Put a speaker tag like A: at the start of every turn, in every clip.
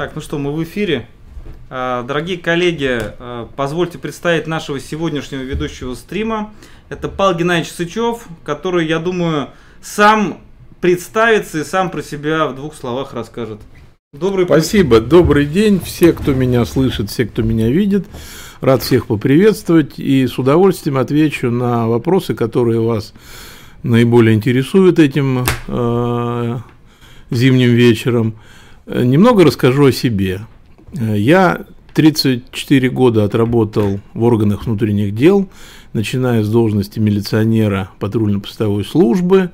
A: Так, ну что, мы в эфире. А, дорогие коллеги, а, позвольте представить нашего сегодняшнего ведущего стрима. Это Павел Геннадьевич Сычев, который, я думаю, сам представится и сам про себя в двух словах расскажет.
B: Добрый Спасибо, добрый день. Все, кто меня слышит, все, кто меня видит. Рад всех поприветствовать и с удовольствием отвечу на вопросы, которые вас наиболее интересуют этим э, зимним вечером. Немного расскажу о себе. Я 34 года отработал в органах внутренних дел, начиная с должности милиционера патрульно-постовой службы,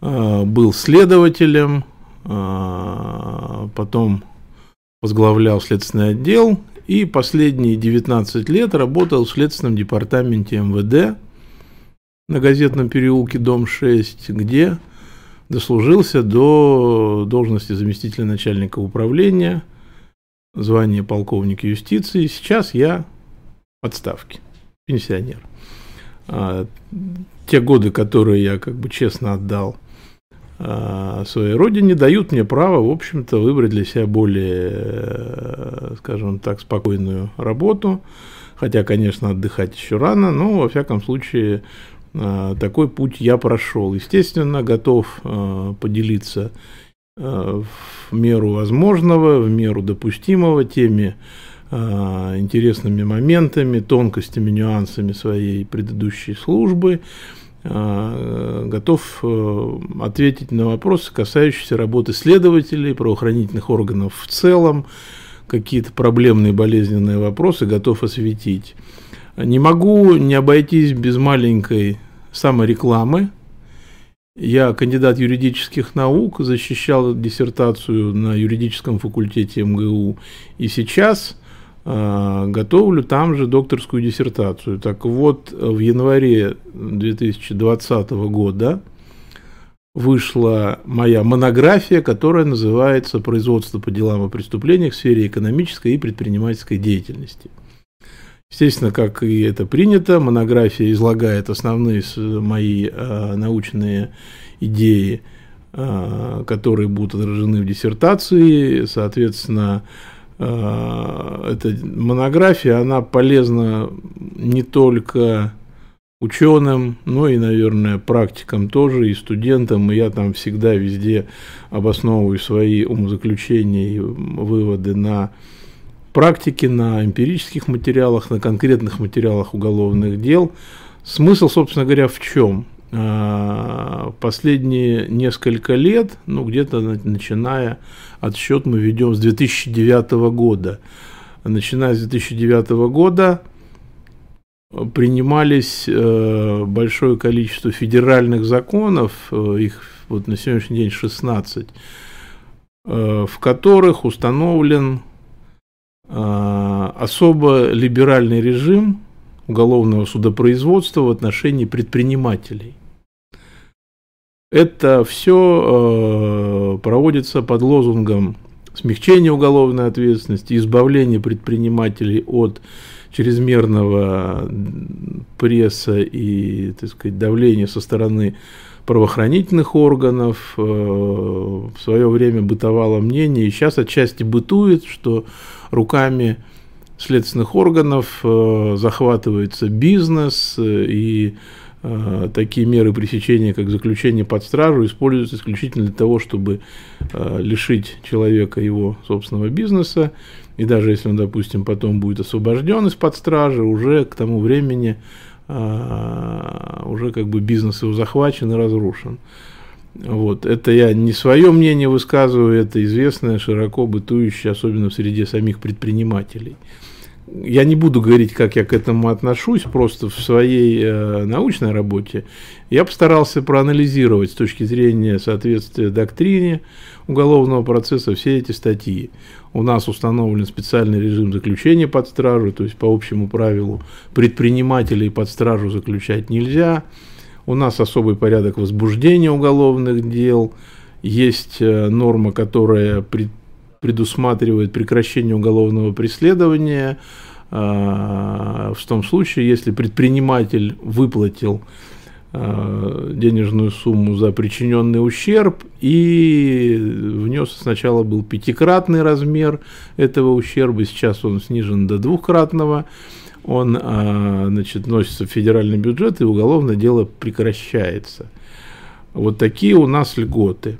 B: э, был следователем, э, потом возглавлял следственный отдел и последние 19 лет работал в следственном департаменте МВД на газетном переулке, дом 6, где дослужился до должности заместителя начальника управления, звание полковника юстиции. Сейчас я в отставке, пенсионер. А, те годы, которые я как бы честно отдал а, своей родине, дают мне право, в общем-то, выбрать для себя более, э, скажем так, спокойную работу. Хотя, конечно, отдыхать еще рано, но, во всяком случае, такой путь я прошел. Естественно, готов а, поделиться а, в меру возможного, в меру допустимого теми интересными моментами, тонкостями, нюансами своей предыдущей службы. Готов ответить на вопросы, касающиеся работы следователей, правоохранительных органов в целом, какие-то проблемные болезненные вопросы готов осветить. Не могу не обойтись без маленькой саморекламы. Я кандидат юридических наук, защищал диссертацию на юридическом факультете МГУ. И сейчас э, готовлю там же докторскую диссертацию. Так вот, в январе 2020 года вышла моя монография, которая называется «Производство по делам о преступлениях в сфере экономической и предпринимательской деятельности». Естественно, как и это принято, монография излагает основные мои э, научные идеи, э, которые будут отражены в диссертации. Соответственно, э, эта монография, она полезна не только ученым, но и, наверное, практикам тоже, и студентам. И я там всегда везде обосновываю свои умозаключения и выводы на практике, на эмпирических материалах, на конкретных материалах уголовных дел. Смысл, собственно говоря, в чем? А, последние несколько лет, ну где-то начиная отсчет мы ведем с 2009 года. Начиная с 2009 года принимались э, большое количество федеральных законов, э, их вот на сегодняшний день 16, э, в которых установлен особо либеральный режим уголовного судопроизводства в отношении предпринимателей. Это все э, проводится под лозунгом смягчения уголовной ответственности, избавления предпринимателей от чрезмерного пресса и так сказать, давления со стороны правоохранительных органов. Э, в свое время бытовало мнение, и сейчас отчасти бытует, что руками следственных органов э, захватывается бизнес, э, и такие меры пресечения, как заключение под стражу, используются исключительно для того, чтобы лишить человека его собственного бизнеса. И даже если он, допустим, потом будет освобожден из-под стражи, уже к тому времени уже как бы бизнес его захвачен и разрушен. Вот. Это я не свое мнение высказываю, это известное, широко бытующее, особенно в среде самих предпринимателей. Я не буду говорить, как я к этому отношусь, просто в своей э, научной работе я постарался проанализировать с точки зрения соответствия доктрине уголовного процесса все эти статьи. У нас установлен специальный режим заключения под стражу, то есть по общему правилу предпринимателей под стражу заключать нельзя – у нас особый порядок возбуждения уголовных дел. Есть э, норма, которая предусматривает прекращение уголовного преследования э, в том случае, если предприниматель выплатил денежную сумму за причиненный ущерб и внес сначала был пятикратный размер этого ущерба, сейчас он снижен до двухкратного. Он э, значит, носится в федеральный бюджет и уголовное дело прекращается. Вот такие у нас льготы.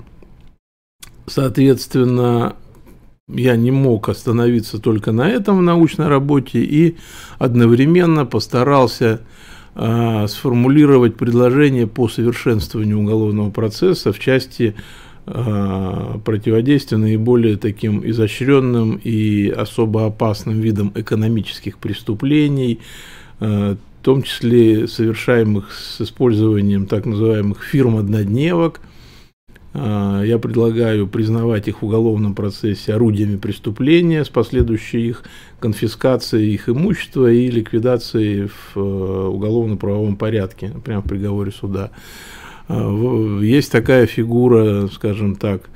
B: Соответственно, я не мог остановиться только на этом в научной работе и одновременно постарался э, сформулировать предложение по совершенствованию уголовного процесса в части э, противодействия наиболее таким изощренным и особо опасным видам экономических преступлений, э, в том числе совершаемых с использованием так называемых фирм-однодневок – я предлагаю признавать их в уголовном процессе орудиями преступления с последующей их конфискацией их имущества и ликвидацией в э, уголовно-правовом порядке, прямо в приговоре суда. А, есть такая фигура, скажем так,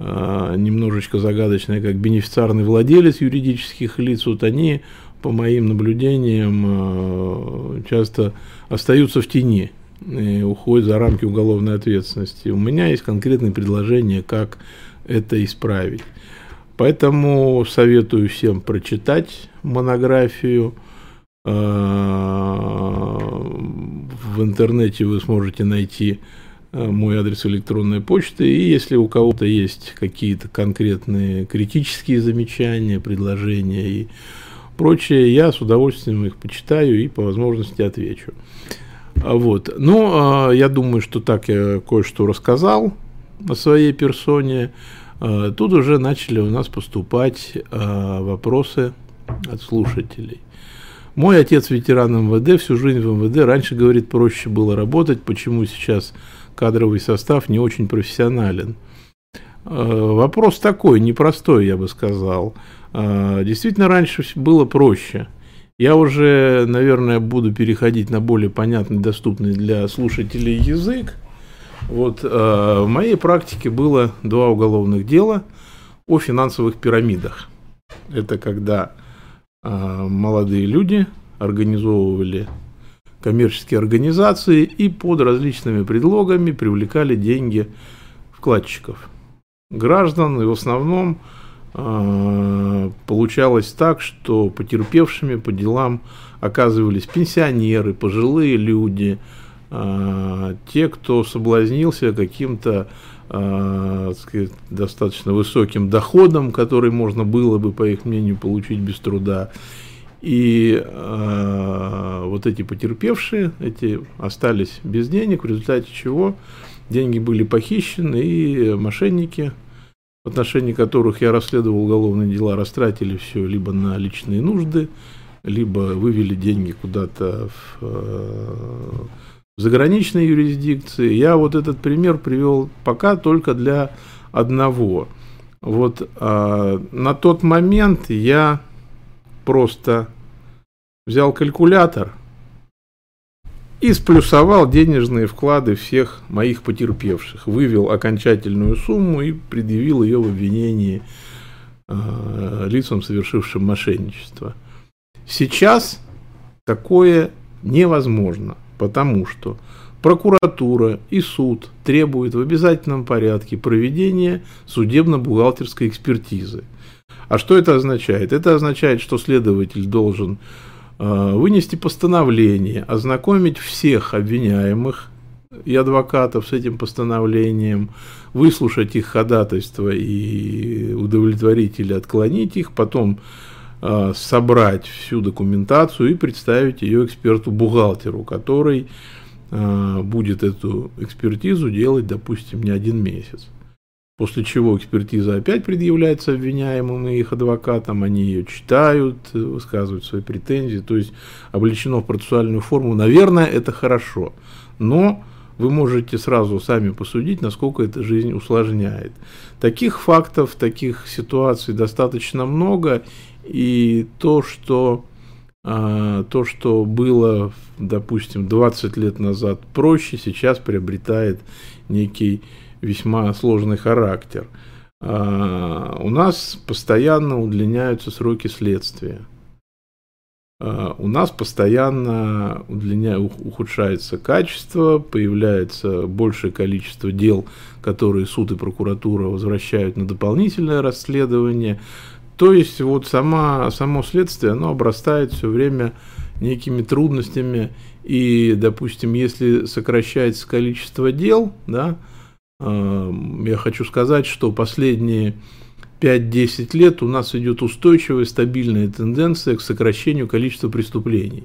B: а, немножечко загадочная, как бенефициарный владелец юридических лиц. Вот они, по моим наблюдениям, часто остаются в тени уходит за рамки уголовной ответственности. У меня есть конкретные предложения, как это исправить. Поэтому советую всем прочитать монографию. А, в интернете вы сможете найти а, мой адрес электронной почты. И если у кого-то есть какие-то конкретные критические замечания, предложения и прочее, я с удовольствием их почитаю и по возможности отвечу. А вот. Ну, а, я думаю, что так я кое-что рассказал о своей персоне. А, тут уже начали у нас поступать вопросы от слушателей. Мой отец ветеран МВД, всю жизнь в МВД. Раньше, говорит, проще было работать. Почему сейчас кадровый состав не очень профессионален? Вопрос такой, непростой, я бы сказал. Действительно, раньше было проще – я уже, наверное, буду переходить на более понятный, доступный для слушателей язык. Вот э, в моей практике было два уголовных дела о финансовых пирамидах. Это когда э, молодые люди организовывали коммерческие организации и под различными предлогами привлекали деньги вкладчиков, граждан и в основном получалось так, что потерпевшими по делам оказывались пенсионеры, пожилые люди, а, те, кто соблазнился каким-то сказать, достаточно высоким доходом, который можно было бы, по их мнению, получить без труда. И э, вот эти потерпевшие, эти остались без денег, в результате чего деньги были похищены, и мошенники в отношении которых я расследовал уголовные дела, растратили все либо на личные нужды, либо вывели деньги куда-то в, э, в заграничной юрисдикции. Я вот этот пример привел пока только для одного. Вот а, на тот момент я просто взял калькулятор – и сплюсовал денежные вклады всех моих потерпевших, вывел окончательную сумму и предъявил ее в обвинении э, лицам, совершившим мошенничество. Сейчас такое невозможно, потому что прокуратура и суд требуют в обязательном порядке проведения судебно-бухгалтерской экспертизы. А что это означает? Это означает, что следователь должен вынести постановление, ознакомить всех обвиняемых и адвокатов с этим постановлением, выслушать их ходатайство и удовлетворить или отклонить их, потом э, собрать всю документацию и представить ее эксперту-бухгалтеру, который э, будет эту экспертизу делать, допустим, не один месяц. После чего экспертиза опять предъявляется обвиняемым и их адвокатам, они ее читают, высказывают свои претензии, то есть облечено в процессуальную форму. Наверное, это хорошо, но вы можете сразу сами посудить, насколько эта жизнь усложняет. Таких фактов, таких ситуаций достаточно много, и то, что, а, то, что было, допустим, 20 лет назад проще, сейчас приобретает некий весьма сложный характер. А, у нас постоянно удлиняются сроки следствия. э, у нас постоянно удлиня... ухудшается качество, появляется большее количество дел, которые суд и прокуратура возвращают на дополнительное расследование. То есть вот сама, само следствие, оно обрастает все время некими трудностями. И, допустим, если сокращается количество дел, да, я хочу сказать, что последние 5-10 лет у нас идет устойчивая, стабильная тенденция к сокращению количества преступлений.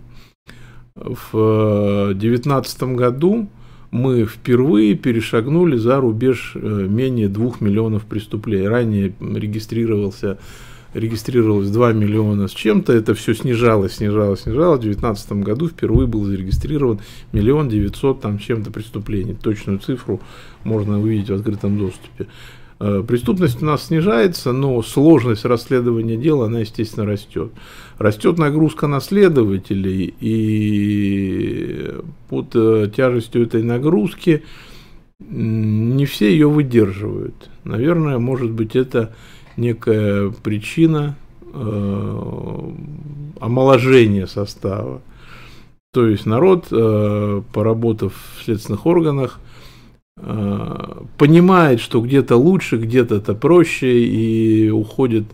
B: В 2019 году мы впервые перешагнули за рубеж э, менее 2 миллионов преступлений. Ранее регистрировался регистрировалось 2 миллиона с чем-то, это все снижалось, снижалось, снижалось. В 2019 году впервые был зарегистрирован миллион девятьсот там чем-то преступлений. Точную цифру можно увидеть в открытом доступе. Э, преступность у нас снижается, но сложность расследования дела, она, естественно, растет. Растет нагрузка на следователей, и под э, тяжестью этой нагрузки не все ее выдерживают. Наверное, может быть, это некая причина э, омоложения состава. То есть народ, э, поработав в следственных органах, э, понимает, что где-то лучше, где-то это проще, и уходит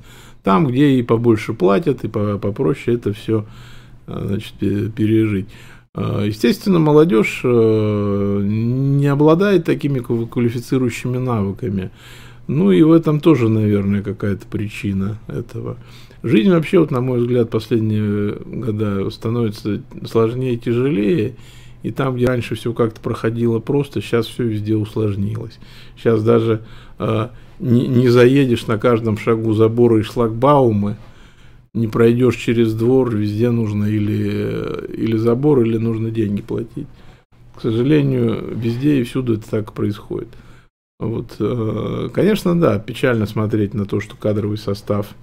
B: там, где и побольше платят, и попроще это все э, значит, пережить. Э, естественно, молодежь э, не обладает такими квалифицирующими навыками. Ну и в этом тоже, наверное, какая-то причина этого. Жизнь вообще, вот, на мой взгляд, последние года становится сложнее и тяжелее. И там, где раньше все как-то проходило просто, сейчас все везде усложнилось. Сейчас даже э, не, не заедешь на каждом шагу заборы и шлагбаумы, не пройдешь через двор, везде нужно или, или забор, или нужно деньги платить. К сожалению, везде и всюду это так происходит. Вот, э, конечно, да, печально смотреть на то, что кадровый состав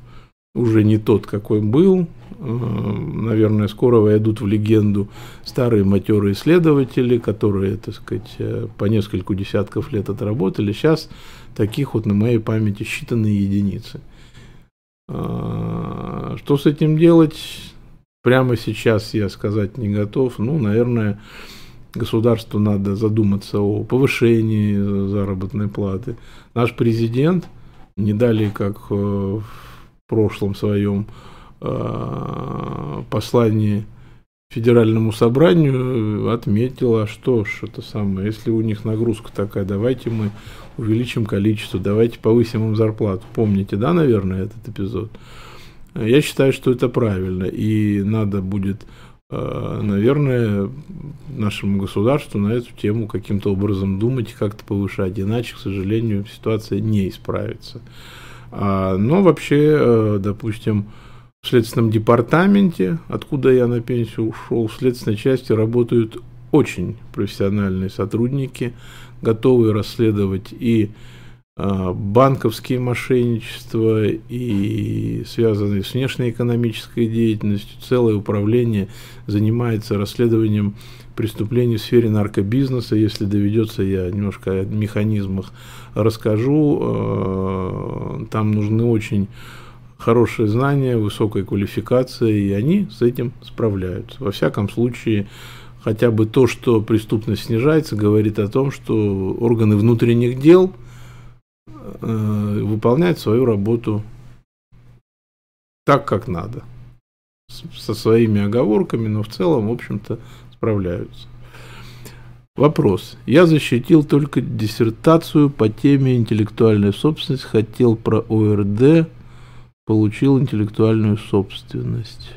B: уже не тот, какой был. Э, наверное, скоро войдут в легенду старые матерые исследователи, которые, так сказать, э, по нескольку десятков лет отработали. Сейчас таких вот на моей памяти считанные единицы. Что с этим делать? Прямо сейчас я сказать не готов. Ну, наверное, государству надо задуматься о повышении заработной платы. Наш президент не далее, как э, в прошлом своем э, послании федеральному собранию отметила, а что ж, это самое, если у них нагрузка такая, давайте мы увеличим количество, давайте повысим им зарплату. Помните, да, наверное, этот эпизод? Я считаю, что это правильно, и надо будет Э, наверное, нашему государству на эту тему каким-то образом думать, как-то повышать. Иначе, к сожалению, ситуация не исправится. А, но вообще, э, допустим, в Следственном департаменте, откуда я на пенсию ушел, в следственной части работают очень профессиональные сотрудники, готовые расследовать и банковские мошенничества и связанные с внешнеэкономической деятельностью. Целое управление занимается расследованием преступлений в сфере наркобизнеса. Если доведется, я немножко о механизмах расскажу. А, там нужны очень хорошие знания, высокая квалификация, и они с этим справляются. Во всяком случае, хотя бы то, что преступность снижается, говорит о том, что органы внутренних дел – э, выполняет свою работу так, как надо. Со своими оговорками, но в целом, в общем-то, справляются. Вопрос. Я защитил только диссертацию по теме интеллектуальная собственность, хотел про ОРД, получил интеллектуальную собственность.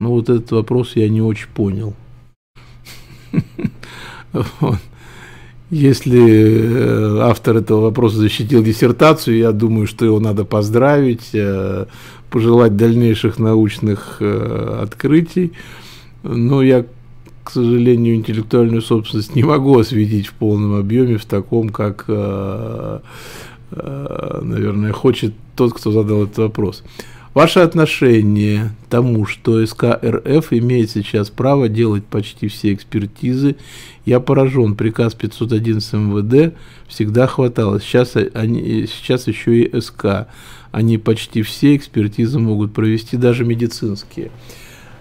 B: Ну вот этот вопрос я не очень понял. Если э, автор этого вопроса защитил диссертацию, я думаю, что его надо поздравить, э, пожелать дальнейших научных э, открытий. Но я, к сожалению, интеллектуальную собственность не могу осветить в полном объеме, в таком, как, наверное, хочет тот, кто задал этот вопрос. Ваше отношение тому, что СК РФ имеет сейчас право делать почти все экспертизы, я поражен. Приказ 511 МВД всегда хватало. Сейчас, они, сейчас еще и СК. Они почти все экспертизы могут провести, даже медицинские.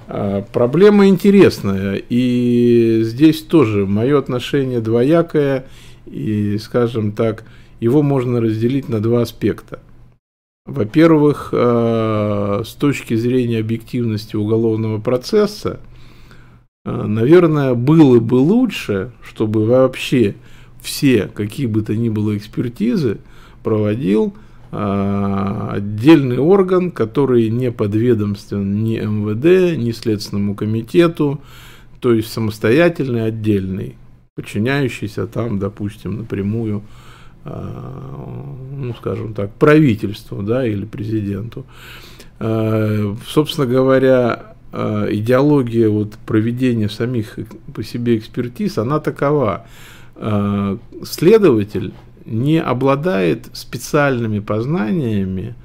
B: А, проблема интересная, и здесь тоже мое отношение двоякое, и, скажем так, его можно разделить на два аспекта – во-первых, э, с точки зрения объективности уголовного процесса, э, наверное, было бы лучше, чтобы вообще все, какие бы то ни было экспертизы, проводил э, отдельный орган, который не подведомствен ни МВД, ни Следственному комитету, то есть самостоятельный, отдельный, подчиняющийся там, допустим, напрямую ну, скажем так, правительству, да, или президенту. А, собственно говоря, а, идеология вот проведения самих по себе экспертиз, она такова. Следователь не обладает специальными познаниями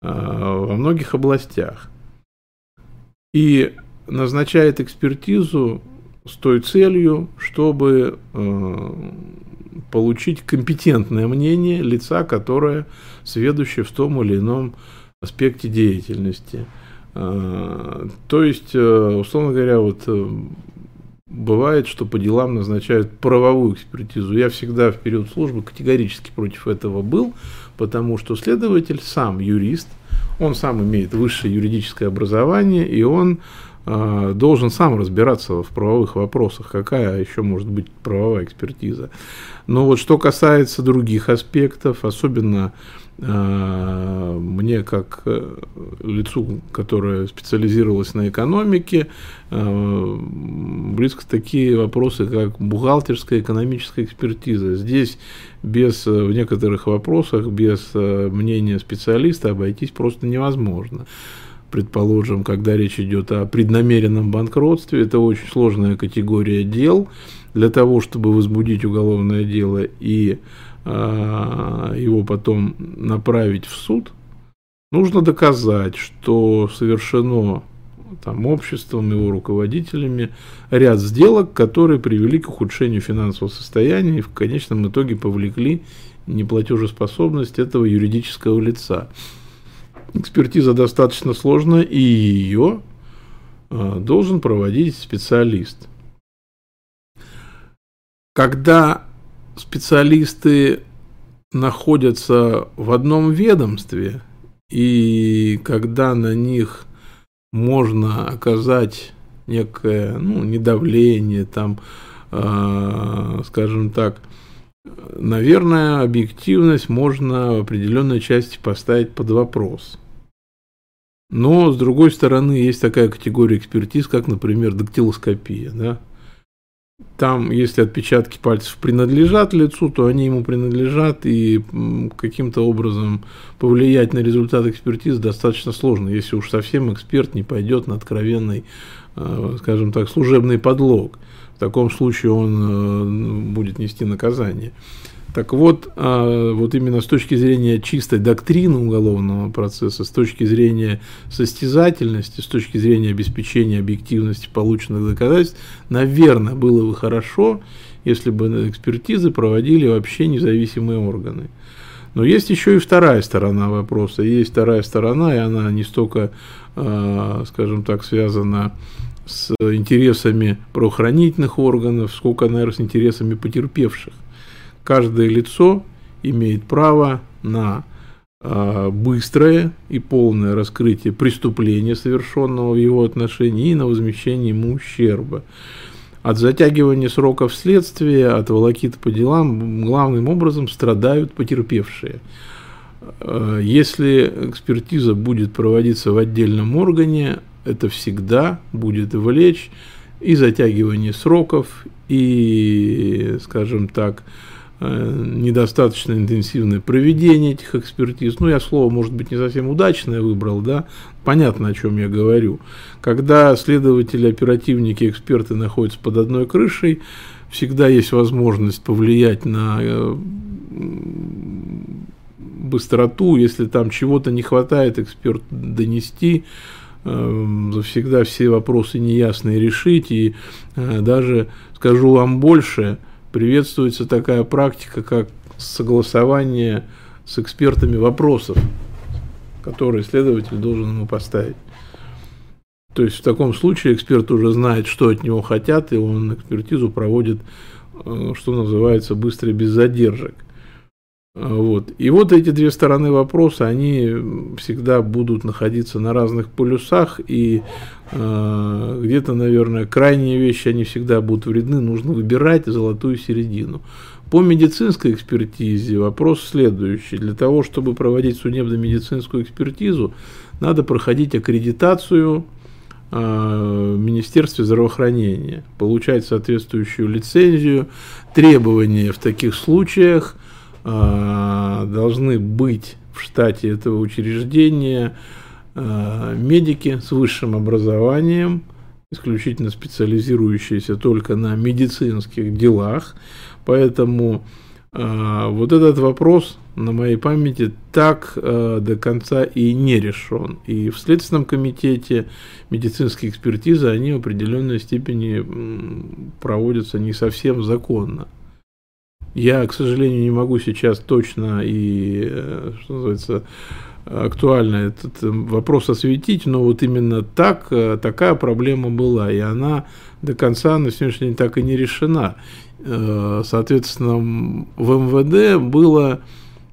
B: во многих областях и назначает экспертизу с той целью, чтобы получить компетентное мнение лица, которое сведущее в том или ином аспекте деятельности. А, то есть, э, условно говоря, вот э, бывает, что по делам назначают правовую экспертизу. Я всегда в период службы категорически против этого был, потому что следователь сам юрист, он сам имеет высшее юридическое образование, и он должен сам разбираться в правовых вопросах. Какая еще может быть правовая экспертиза? Но вот что касается других аспектов, особенно э, мне как э, лицу, которое специализировалось на экономике, э, близко такие вопросы, как бухгалтерская экономическая экспертиза. Здесь без, в некоторых вопросах, без мнения специалиста обойтись просто невозможно предположим, когда речь идет о преднамеренном банкротстве, это очень сложная категория дел, для того, чтобы возбудить уголовное дело и э, его потом направить в суд, нужно доказать, что совершено там, обществом, его руководителями ряд сделок, которые привели к ухудшению финансового состояния и в конечном итоге повлекли неплатежеспособность этого юридического лица. Экспертиза достаточно сложная, и ее э, должен проводить специалист. Когда специалисты находятся в одном ведомстве, и когда на них можно оказать некое, ну, недавление, там, э, скажем так, наверное, объективность можно в определенной части поставить под вопрос. Но, с другой стороны, есть такая категория экспертиз, как, например, дактилоскопия, да, там, если отпечатки пальцев принадлежат лицу, то они ему принадлежат, и каким-то образом повлиять на результат экспертизы достаточно сложно, если уж совсем эксперт не пойдет на откровенный, э, скажем так, служебный подлог. В таком случае он э, будет нести наказание. Так вот, а, вот именно с точки зрения чистой доктрины уголовного процесса, с точки зрения состязательности, с точки зрения обеспечения объективности полученных доказательств, наверное, было бы хорошо, если бы экспертизы проводили вообще независимые органы. Но есть еще и вторая сторона вопроса. Есть вторая сторона, и она не столько, а, скажем так, связана с интересами правоохранительных органов, сколько, наверное, с интересами потерпевших каждое лицо имеет право на а, быстрое и полное раскрытие преступления, совершенного в его отношении, и на возмещение ему ущерба. От затягивания сроков следствия, от волокита по делам главным образом страдают потерпевшие. А, если экспертиза будет проводиться в отдельном органе, это всегда будет влечь и затягивание сроков, и, скажем так, недостаточно интенсивное проведение этих экспертиз. Ну, я слово, может быть, не совсем удачное выбрал, да, понятно, о чем я говорю. Когда следователи, оперативники, эксперты находятся под одной крышей, всегда есть возможность повлиять на э, быстроту, если там чего-то не хватает, эксперт донести, э, всегда все вопросы неясные решить, и э, даже, скажу вам больше, приветствуется такая практика, как согласование с экспертами вопросов, которые следователь должен ему поставить. То есть в таком случае эксперт уже знает, что от него хотят, и он экспертизу проводит, э, что называется, быстро без задержек. А, вот. И вот эти две стороны вопроса, они всегда будут находиться на разных полюсах, и э, где-то, наверное, крайние вещи, они всегда будут вредны, нужно выбирать золотую середину. По медицинской экспертизе вопрос следующий. Для того, чтобы проводить судебно-медицинскую экспертизу, надо проходить аккредитацию в э, Министерстве здравоохранения, получать соответствующую лицензию. Требования в таких случаях должны быть в штате этого учреждения э, медики с высшим образованием, исключительно специализирующиеся только на медицинских делах. Поэтому э, вот этот вопрос на моей памяти так э, до конца и не решен. И в Следственном комитете медицинские экспертизы, они в определенной степени проводятся не совсем законно. Я, к сожалению, не могу сейчас точно и, э, что называется, актуально этот вопрос осветить, но вот именно так, э, такая проблема была, и она до конца на сегодняшний день так и не решена. Э, соответственно, в МВД было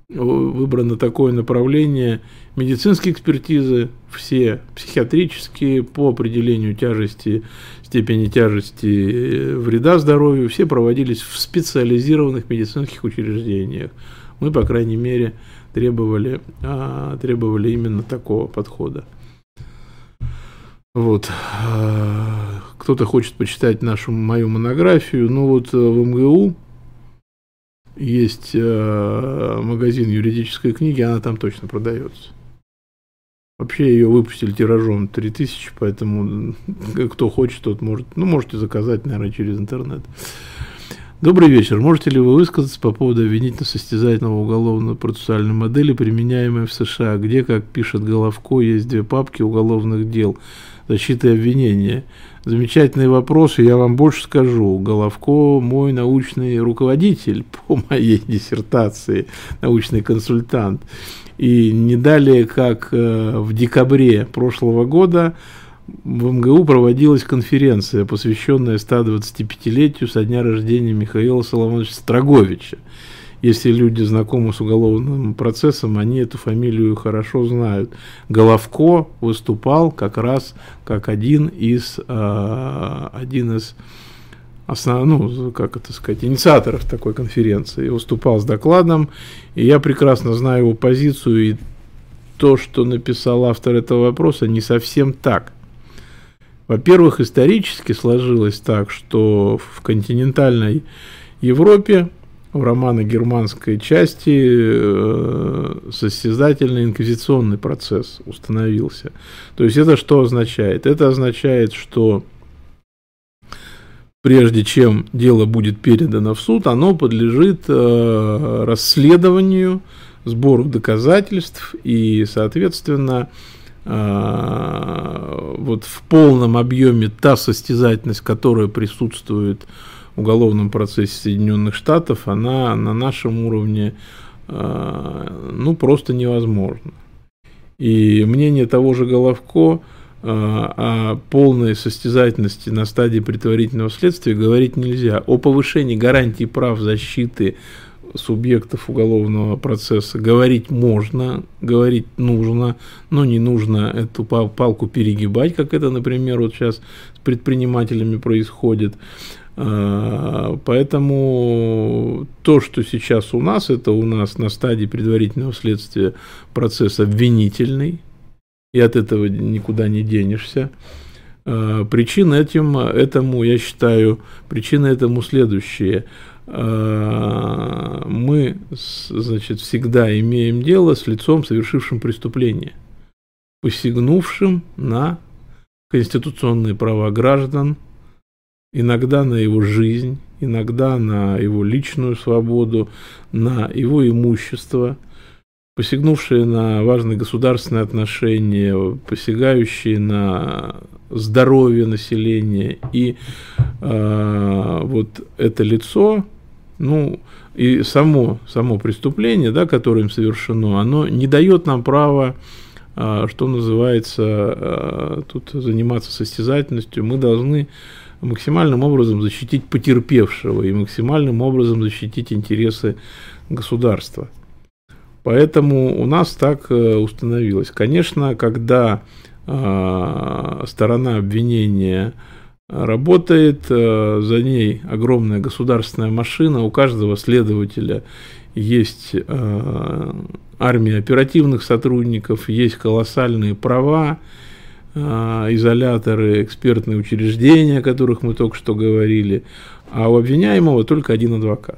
B: выбрано такое направление медицинские экспертизы, все психиатрические по определению тяжести, степени тяжести вреда здоровью, все проводились в специализированных медицинских учреждениях. Мы, по крайней мере, требовали, а, требовали именно такого подхода. Вот. А, кто-то хочет почитать нашу мою монографию. Ну вот э, в МГУ есть э, магазин юридической книги, она там точно продается. Вообще ее выпустили тиражом 3000, поэтому кто хочет, тот может. Ну, можете заказать, наверное, через интернет. Добрый вечер. Можете ли вы высказаться по поводу обвинительно-состязательного уголовно-процессуальной модели, применяемой в США, где, как пишет Головко, есть две папки уголовных дел защиты и обвинения? Замечательный вопрос, и я вам больше скажу. Головко мой научный руководитель по моей диссертации, научный консультант. И не далее, как э, в декабре прошлого года, в МГУ проводилась конференция, посвященная 125-летию со дня рождения Михаила Соломоновича Строговича. Если люди знакомы с уголовным процессом, они эту фамилию хорошо знают. Головко выступал как раз как один из, э, один из основ, ну, как это сказать, инициаторов такой конференции. Выступал с докладом, и я прекрасно знаю его позицию, и то, что написал автор этого вопроса, не совсем так. Во-первых, исторически сложилось так, что в континентальной Европе в романо-германской части э, состязательный инквизиционный процесс установился. То есть это что означает? Это означает, что прежде чем дело будет передано в суд, оно подлежит э, расследованию, сбору доказательств и, соответственно, а, вот в полном объеме та состязательность, которая присутствует в уголовном процессе Соединенных Штатов, она на нашем уровне а, ну, просто невозможна. И мнение того же Головко а, о полной состязательности на стадии предварительного следствия говорить нельзя. О повышении гарантии прав защиты субъектов уголовного процесса говорить можно, говорить нужно, но не нужно эту палку перегибать, как это, например, вот сейчас с предпринимателями происходит. А, поэтому то, что сейчас у нас, это у нас на стадии предварительного следствия процесс обвинительный, и от этого никуда не денешься. А, причина этим, этому, я считаю, причина этому следующая – мы, значит, всегда имеем дело с лицом, совершившим преступление, посягнувшим на конституционные права граждан, иногда на его жизнь, иногда на его личную свободу, на его имущество. посягнувшие на важные государственные отношения, посягающие на здоровье населения. И э, вот это лицо, ну, и само, само преступление, да, которое им совершено, оно не дает нам права, э, что называется, э, тут заниматься состязательностью. Мы должны максимальным образом защитить потерпевшего и максимальным образом защитить интересы государства. Поэтому у нас так э, установилось. Конечно, когда э, сторона обвинения работает, э, за ней огромная государственная машина, у каждого следователя есть армия оперативных сотрудников, есть колоссальные права, изоляторы, экспертные учреждения, о которых мы только что говорили, а у обвиняемого только один адвокат.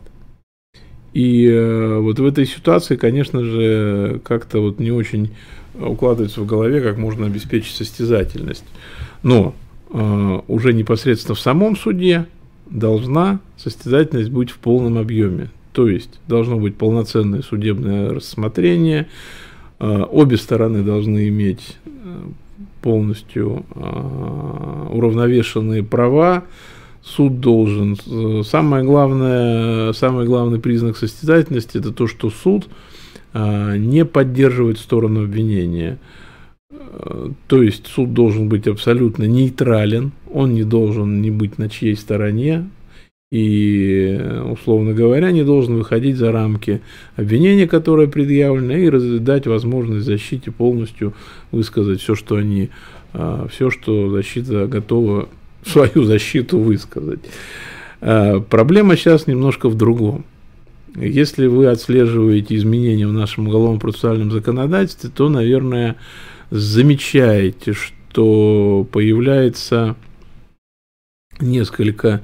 B: И э, вот в этой ситуации, конечно же, как-то вот не очень укладывается в голове, как можно обеспечить состязательность. Но э, уже непосредственно в самом суде должна состязательность быть в полном объеме. То есть должно быть полноценное судебное рассмотрение, э, обе стороны должны иметь э, полностью э, уравновешенные права, суд должен. Самое главное, самый главный признак состязательности это то, что суд не поддерживает сторону обвинения. То есть суд должен быть абсолютно нейтрален, он не должен не быть на чьей стороне, и, условно говоря, не должен выходить за рамки обвинения, которое предъявлено, и дать возможность защите полностью высказать все, что они, а, все, что защита готова свою защиту высказать. А, проблема сейчас немножко в другом. Если вы отслеживаете изменения в нашем уголовном процессуальном законодательстве, то, наверное, замечаете, что появляется несколько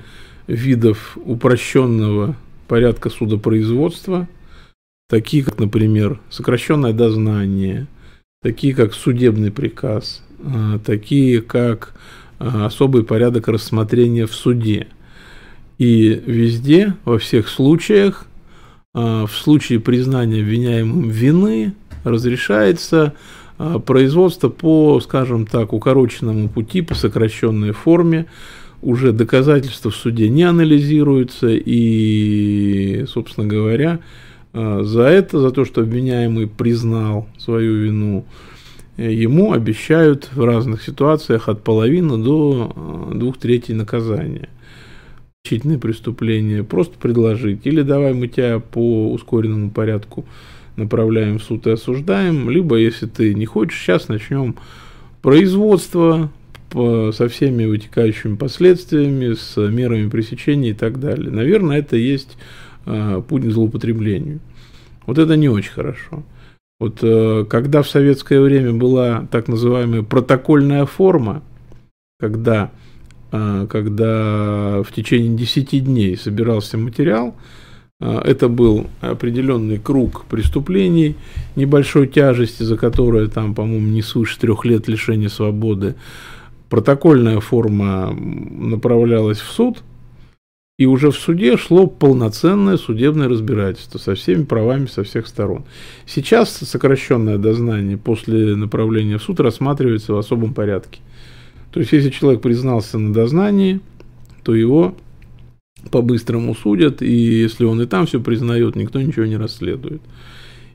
B: видов упрощенного порядка судопроизводства, такие как, например, сокращенное дознание, такие как судебный приказ, а, такие как Э, особый порядок рассмотрения в суде. И везде, во всех случаях, э, в случае признания обвиняемым вины, разрешается производство по, скажем так, укороченному пути, по сокращенной форме, уже доказательства в суде не анализируются, и, собственно говоря, за это, за то, что обвиняемый признал свою вину, ему обещают в разных ситуациях от половины до э, двух третей наказания. Значительные преступления просто предложить. Или давай мы тебя по ускоренному порядку направляем в суд и осуждаем. Либо, если ты не хочешь, сейчас начнем производство по, со всеми вытекающими последствиями, с мерами пресечения и так далее. Наверное, это есть э, путь к злоупотреблению. Вот это не очень хорошо. Вот э, когда в советское время была так называемая протокольная форма, когда, э, когда в течение 10 дней собирался материал, это был определенный круг преступлений небольшой тяжести, за которое там, по-моему, не свыше трех лет лишения свободы. Протокольная форма направлялась в суд – и уже в суде шло полноценное судебное разбирательство со всеми правами со всех сторон. Сейчас сокращенное дознание после направления в суд рассматривается в особом порядке. То есть, если человек признался на дознании, то его по-быстрому судят, и если он и там все признает, никто ничего не расследует.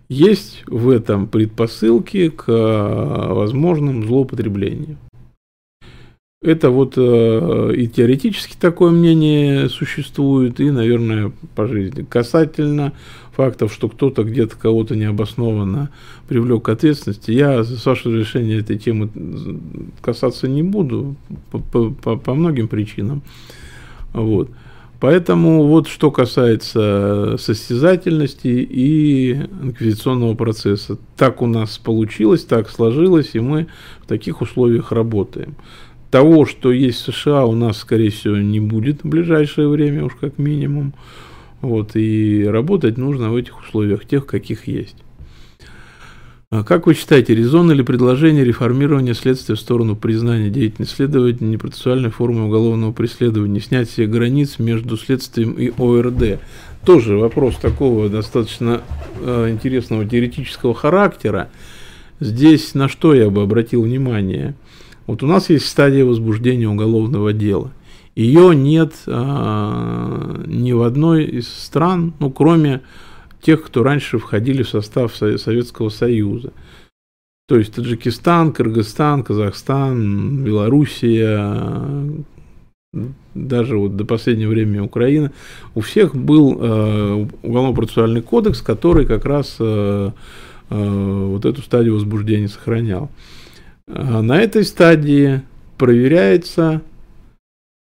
B: Есть в этом предпосылки к возможным злоупотреблениям. Это вот э, и теоретически такое мнение существует, и, наверное, по жизни. Касательно фактов, что кто-то где-то кого-то необоснованно привлек к ответственности, я, с вашего разрешения, этой темы касаться не буду по, по, по многим причинам. Вот. Поэтому вот что касается состязательности и инквизиционного процесса. Так у нас получилось, так сложилось, и мы в таких условиях работаем того, что есть в США, у нас, скорее всего, не будет в ближайшее время, уж как минимум. Вот, и работать нужно в этих условиях, тех, каких есть. А как вы считаете, резонно ли предложение реформирования следствия в сторону признания деятельности следователя непроцессуальной формы уголовного преследования, снять все границ между следствием и ОРД? Тоже вопрос такого достаточно э, интересного теоретического характера. Здесь на что я бы обратил внимание? Вот у нас есть стадия возбуждения уголовного дела. Ее нет э, ни в одной из стран, ну, кроме тех, кто раньше входили в состав Советского Союза. То есть Таджикистан, Кыргызстан, Казахстан, Белоруссия, даже вот до последнего времени Украина, у всех был э, уголовно-процессуальный кодекс, который как раз э, э, вот эту стадию возбуждения сохранял. А на этой стадии проверяется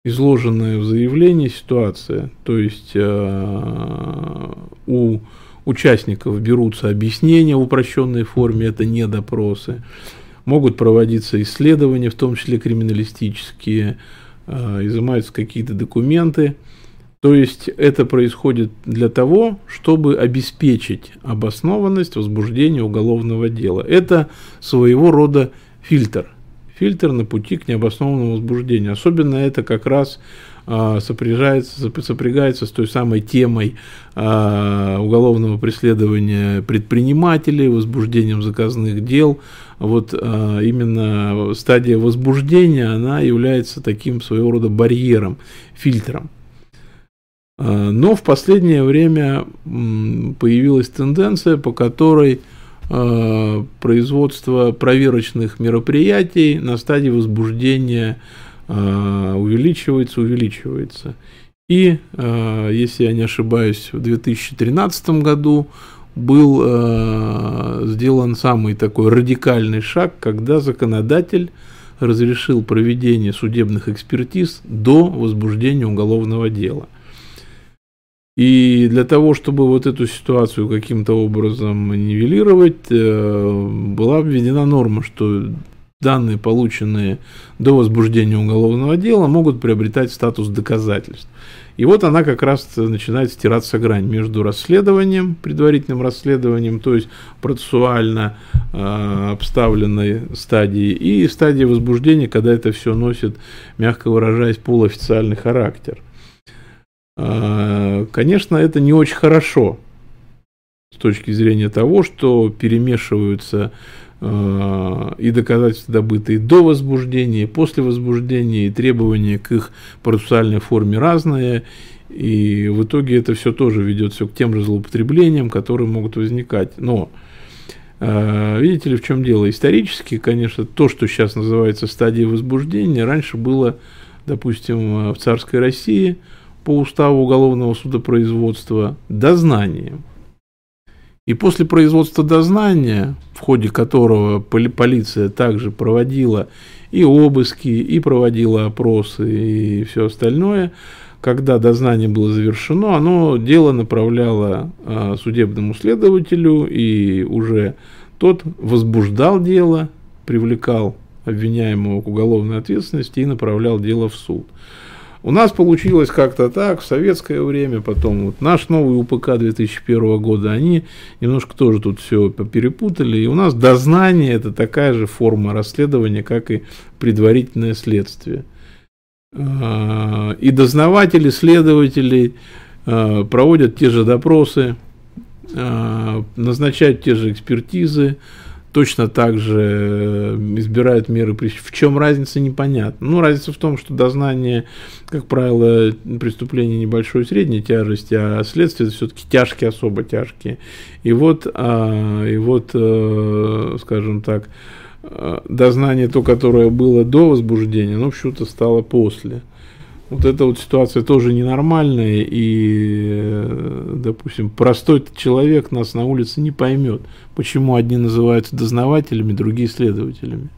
B: изложенная в заявлении ситуация, то есть э, у участников берутся объяснения в упрощенной форме, это не допросы, могут проводиться исследования, в том числе криминалистические, э, изымаются какие-то документы, то есть это происходит для того, чтобы обеспечить обоснованность возбуждения уголовного дела. Это своего рода фильтр фильтр на пути к необоснованному возбуждению. Особенно это как раз а, сопряжается, сопрягается с той самой темой а, уголовного преследования предпринимателей, возбуждением заказных дел. Вот а, именно стадия возбуждения, она является таким своего рода барьером, фильтром. Но в последнее время появилась тенденция, по которой производство проверочных мероприятий на стадии возбуждения э, увеличивается, увеличивается. И, э, если я не ошибаюсь, в 2013 году был сделан самый такой радикальный шаг, когда законодатель разрешил проведение судебных экспертиз до возбуждения уголовного дела. И для того, чтобы вот эту ситуацию каким-то образом нивелировать, э, была введена норма, что данные, полученные до возбуждения уголовного дела, могут приобретать статус доказательств. И вот она как раз начинает стираться грань между расследованием, предварительным расследованием, то есть процессуально э, обставленной стадией, и стадией возбуждения, когда это все носит, мягко выражаясь, полуофициальный характер. А, конечно, это не очень хорошо с точки зрения того, что перемешиваются а, и доказательства, добытые до возбуждения, и после возбуждения, и требования к их процессуальной форме разные, и в итоге это все тоже ведет все к тем же злоупотреблениям, которые могут возникать. Но а, видите ли, в чем дело? Исторически, конечно, то, что сейчас называется стадией возбуждения, раньше было, допустим, в царской России – по уставу уголовного судопроизводства дознанием. И после производства дознания, в ходе которого полиция также проводила и обыски, и проводила опросы, и все остальное, когда дознание было завершено, оно дело направляло а, судебному следователю, и уже тот возбуждал дело, привлекал обвиняемого к уголовной ответственности и направлял дело в суд. У нас получилось как-то так, в советское время, потом вот наш новый УПК 2001 года, они немножко тоже тут все перепутали, и у нас дознание это такая же форма расследования, как и предварительное следствие. А, и дознаватели, следователи а, проводят те же допросы, а, назначают те же экспертизы, точно так же э, избирают меры В чем разница, непонятно. Ну, разница в том, что дознание, как правило, преступление небольшой и средней тяжести, а следствие все-таки тяжкие, особо тяжкие. И вот, а, и вот э, скажем так, э, дознание то, которое было до возбуждения, но почему-то стало после вот эта вот ситуация тоже ненормальная, и, э, допустим, простой человек нас на улице не поймет, почему одни называются дознавателями, другие следователями.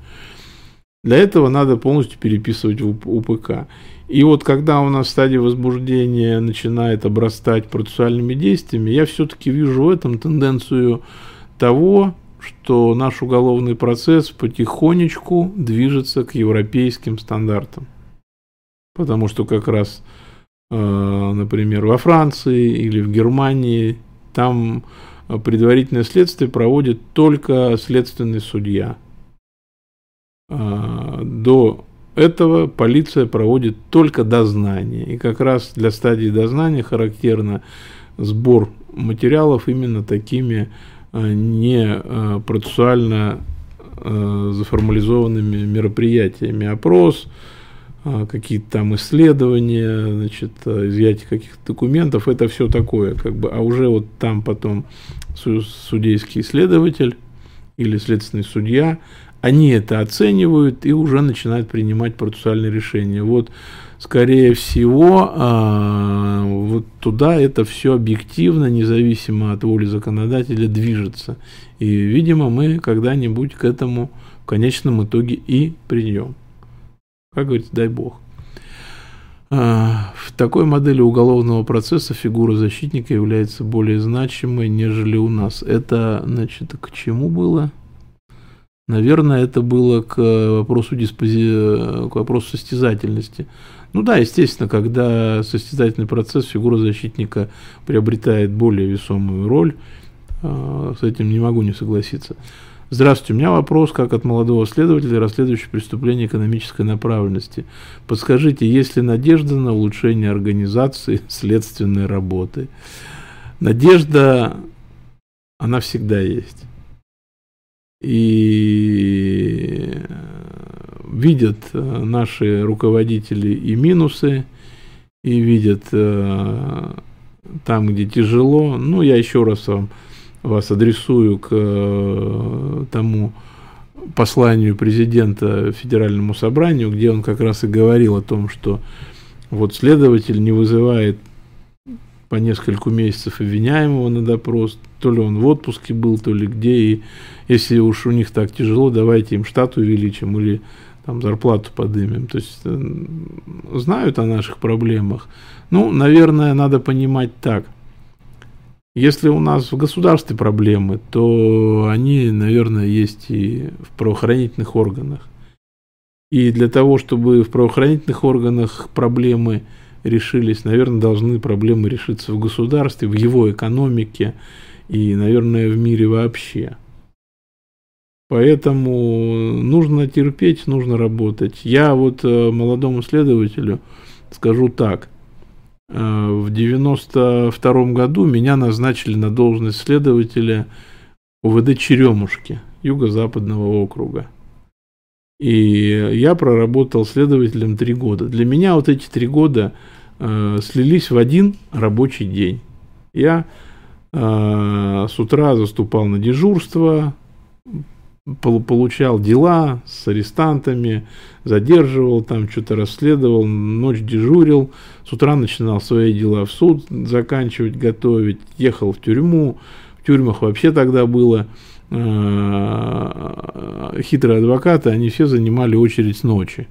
B: Для этого надо полностью переписывать в УПК. И вот когда у нас стадия возбуждения начинает обрастать процессуальными действиями, я все-таки вижу в этом тенденцию того, что наш уголовный процесс потихонечку движется к европейским стандартам потому что как раз, э, например, во Франции или в Германии там предварительное следствие проводит только следственный судья. А, до этого полиция проводит только дознание. И как раз для стадии дознания характерно сбор материалов именно такими а, не процессуально заформализованными мероприятиями. Опрос, какие-то там исследования, значит, изъятие каких-то документов, это все такое, как бы, а уже вот там потом судейский следователь или следственный судья они это оценивают и уже начинают принимать процессуальные решения. Вот, скорее всего, а, вот туда это все объективно, независимо от воли законодателя, движется. И, видимо, мы когда-нибудь к этому в конечном итоге и придем. Как говорится, дай бог. А, в такой модели уголовного процесса фигура защитника является более значимой, нежели у нас. Это, значит, к чему было? Наверное, это было к вопросу, диспози... к вопросу состязательности. Ну да, естественно, когда состязательный процесс, фигура защитника приобретает более весомую роль, а, с этим не могу не согласиться. Здравствуйте, у меня вопрос, как от молодого следователя, расследующего преступления экономической направленности. Подскажите, есть ли надежда на улучшение организации следственной работы? Надежда, она всегда есть и видят э, наши руководители и минусы, и видят э, там, где тяжело. Ну, я еще раз вам, вас адресую к тому посланию президента Федеральному собранию, где он как раз и говорил о том, что вот следователь не вызывает по нескольку месяцев обвиняемого на допрос, то ли он в отпуске был, то ли где, и если уж у них так тяжело, давайте им штат увеличим или там зарплату подымем. То есть э, знают о наших проблемах. Ну, наверное, надо понимать так. Если у нас в государстве проблемы, то они, наверное, есть и в правоохранительных органах. И для того, чтобы в правоохранительных органах проблемы решились, наверное, должны проблемы решиться в государстве, в его экономике и, наверное, в мире вообще. Поэтому нужно терпеть, нужно работать. Я вот э, молодому следователю скажу так. Э, в 92 году меня назначили на должность следователя УВД Черемушки, Юго-Западного округа. И я проработал следователем три года. Для меня вот эти три года э, слились в один рабочий день. Я э, с утра заступал на дежурство, получал дела с арестантами, задерживал, там что-то расследовал, ночь дежурил, с утра начинал свои дела в суд заканчивать, готовить, ехал в тюрьму. В тюрьмах вообще тогда было э, хитрые адвокаты, они все занимали очередь с ночи.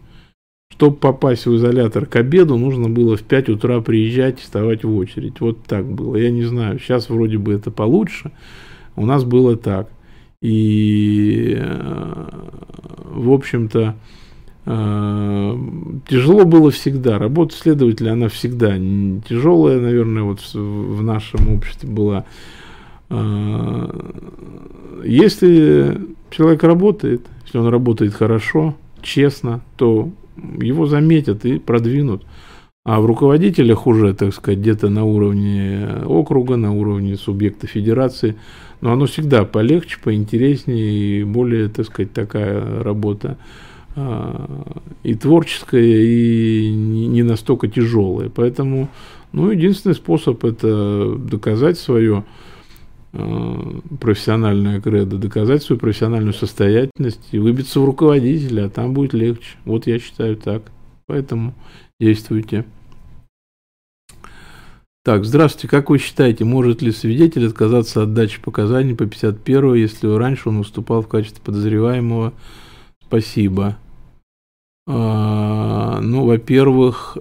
B: Чтобы попасть в изолятор к обеду, нужно было в 5 утра приезжать и вставать в очередь. Вот так было. Я не знаю, сейчас вроде бы это получше. У нас было так. И, э, в общем-то, тяжело было всегда. Работа следователя, она всегда тяжелая, наверное, вот в нашем обществе была. Э, если человек работает, если он работает хорошо, честно, то его заметят и продвинут. А в руководителях уже, так сказать, где-то на уровне округа, на уровне субъекта федерации – но оно всегда полегче, поинтереснее и более, так сказать, такая работа и творческая, и не настолько тяжелая. Поэтому, ну, единственный способ это доказать свое а, профессиональное кредо, доказать свою профессиональную состоятельность и выбиться в руководителя, а там будет легче. Вот я считаю так. Поэтому действуйте. Так, здравствуйте. Как вы считаете, может ли свидетель отказаться от дачи показаний по 51 если раньше он выступал в качестве подозреваемого? Спасибо. А, ну, во-первых,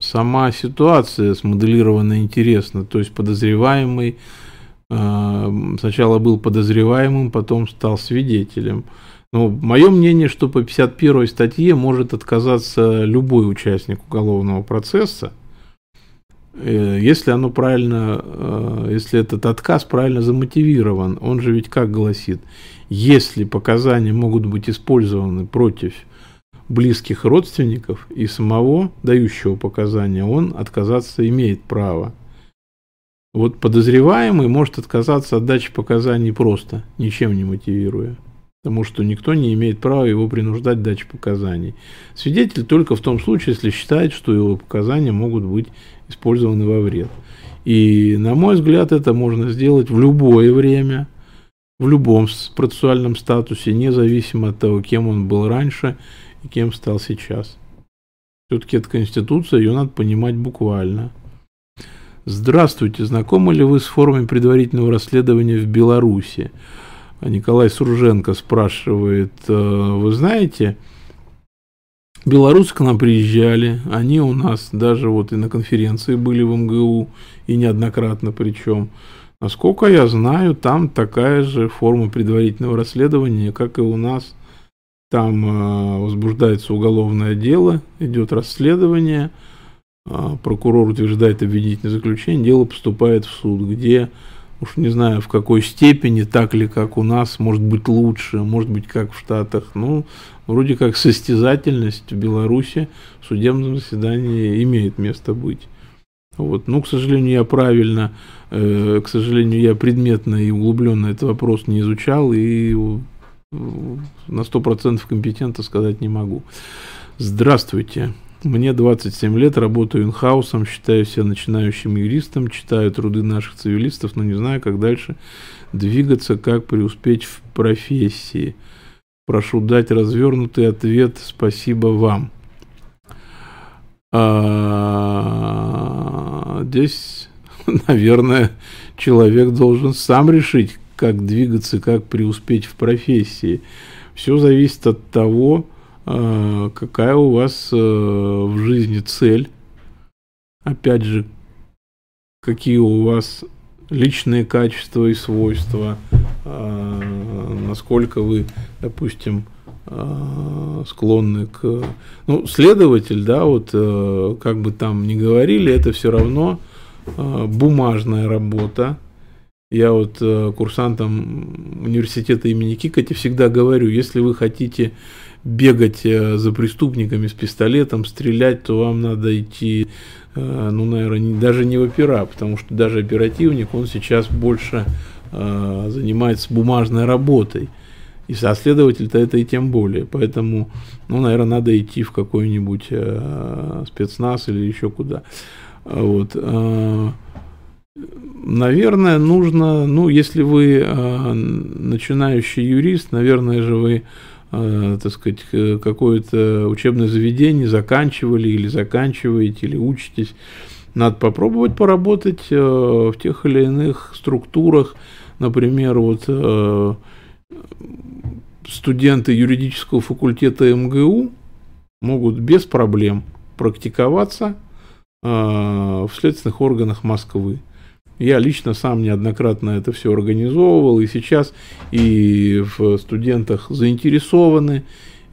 B: сама ситуация смоделирована интересно. То есть подозреваемый а, сначала был подозреваемым, потом стал свидетелем. Но мое мнение, что по 51 статье может отказаться любой участник уголовного процесса – Э, если оно правильно, э, если этот отказ правильно замотивирован, он же ведь как гласит, если показания могут быть использованы против близких родственников и самого дающего показания, он отказаться имеет право. Вот подозреваемый может отказаться от дачи показаний просто, ничем не мотивируя. Потому что никто не имеет права его принуждать даче показаний. Свидетель только в том случае, если считает, что его показания могут быть использованы во вред. И, на мой взгляд, это можно сделать в любое время, в любом процессуальном статусе, независимо от того, кем он был раньше и кем стал сейчас. Все-таки это Конституция, ее надо понимать буквально. Здравствуйте, знакомы ли вы с формой предварительного расследования в Беларуси? Николай Сурженко спрашивает, «Э, вы знаете, белорусы к нам приезжали, они у нас даже вот и на конференции были в МГУ, и неоднократно причем. Насколько я знаю, там такая же форма предварительного расследования, как и у нас. Там э, возбуждается уголовное дело, идет расследование, э, прокурор утверждает обвинительное заключение, дело поступает в суд, где уж не знаю в какой степени, так ли, как у нас, может быть лучше, может быть как в Штатах. Ну, вроде как состязательность в Беларуси в судебном заседании имеет место быть. Вот. Ну, к сожалению, я правильно, э, к сожалению, я предметно и углубленно этот вопрос не изучал и на 100% компетентно сказать не могу. Здравствуйте. Мне 27 лет, работаю инхаусом, считаю себя начинающим юристом, читаю труды наших цивилистов, но не знаю, как дальше двигаться, как преуспеть в профессии. Прошу дать развернутый ответ. Спасибо вам. А, здесь, наверное, человек должен сам решить, как двигаться, как преуспеть в профессии. Все зависит от того, а, какая у вас э, в жизни цель, опять же, какие у вас личные качества и свойства, а, насколько вы, допустим, а, склонны к... Ну, следователь, да, вот э, как бы там ни говорили, это все равно бумажная работа. Я вот э, курсантам университета имени Кикати всегда говорю, если вы хотите бегать э, за преступниками с пистолетом, стрелять, то вам надо идти, э, ну, наверное, даже не в опера, потому что даже оперативник, он сейчас больше занимается бумажной работой. И следователь-то это и тем более. Поэтому, ну, наверное, надо идти в какой-нибудь спецназ или еще куда. Вот. Наверное, нужно, ну, если вы начинающий юрист, наверное же вы э, так сказать, какое-то учебное заведение заканчивали или заканчиваете, или учитесь. Надо попробовать поработать э, в тех или иных структурах. Например, вот э, студенты юридического факультета МГУ могут без проблем практиковаться э, в следственных органах Москвы. Я лично сам неоднократно это все организовывал, и сейчас и в студентах заинтересованы,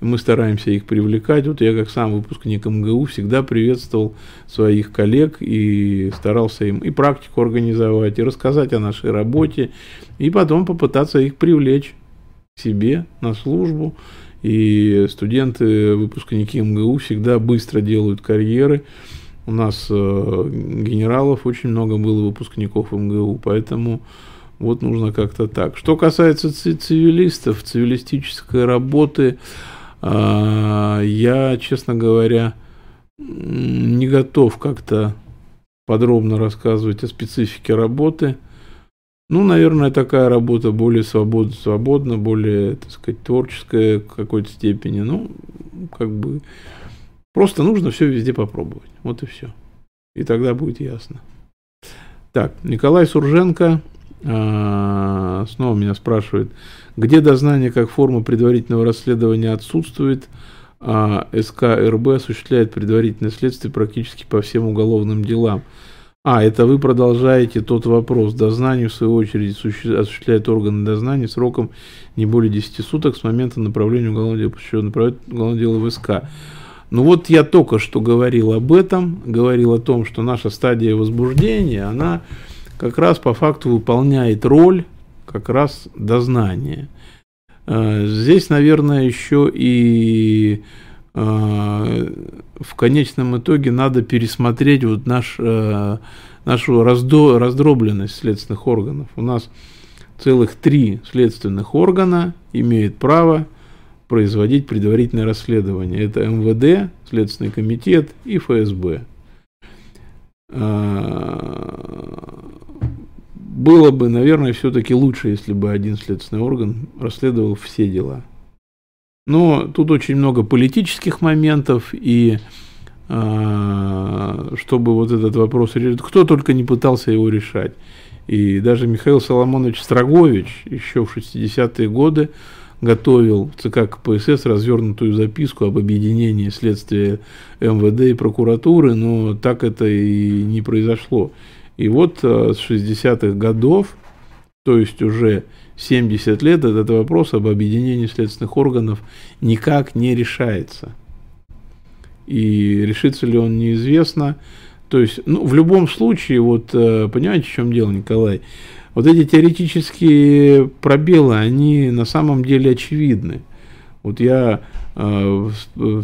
B: мы стараемся их привлекать. Вот я как сам выпускник МГУ всегда приветствовал своих коллег и старался им и практику организовать, и рассказать о нашей работе, и потом попытаться их привлечь к себе на службу. И студенты, выпускники МГУ всегда быстро делают карьеры, у нас э, генералов очень много было выпускников МГУ, поэтому вот нужно как-то так. Что касается цивилистов, цивилистической работы, э, я, честно говоря, не готов как-то подробно рассказывать о специфике работы. Ну, наверное, такая работа более свободна, свободна более, так сказать, творческая в какой-то степени. Ну, как бы Просто нужно все везде попробовать. Вот и все. И тогда будет ясно. Так, Николай Сурженко э, снова меня спрашивает, где дознание как форма предварительного расследования отсутствует, а СК РБ осуществляет предварительное следствие практически по всем уголовным делам. А, это вы продолжаете тот вопрос. Дознание, в свою очередь, осуществляет органы дознания сроком не более 10 суток с момента направления уголовного дела, уголовного дела в СК. Ну вот я только что говорил об этом, говорил о том, что наша стадия возбуждения, она как раз по факту выполняет роль как раз дознания. Э, здесь, наверное, еще и э, в конечном итоге надо пересмотреть вот наш, э, нашу раздо, раздробленность следственных органов. У нас целых три следственных органа имеют право производить предварительное расследование. Это МВД, Следственный комитет и ФСБ. Было бы, наверное, все-таки лучше, если бы один следственный орган расследовал все дела. Но тут очень много политических моментов, и э, чтобы вот этот вопрос решить, кто только не пытался его решать. И даже Михаил Соломонович Строгович еще в 60-е годы готовил в ЦК КПСС развернутую записку об объединении следствия МВД и прокуратуры, но так это и не произошло. И вот э, с 60-х годов, то есть уже 70 лет, этот вопрос об объединении следственных органов никак не решается. И решится ли он неизвестно. То есть, ну, в любом случае, вот, э, понимаете, в чем дело, Николай? Вот эти теоретические пробелы, они на самом деле очевидны. Вот я э,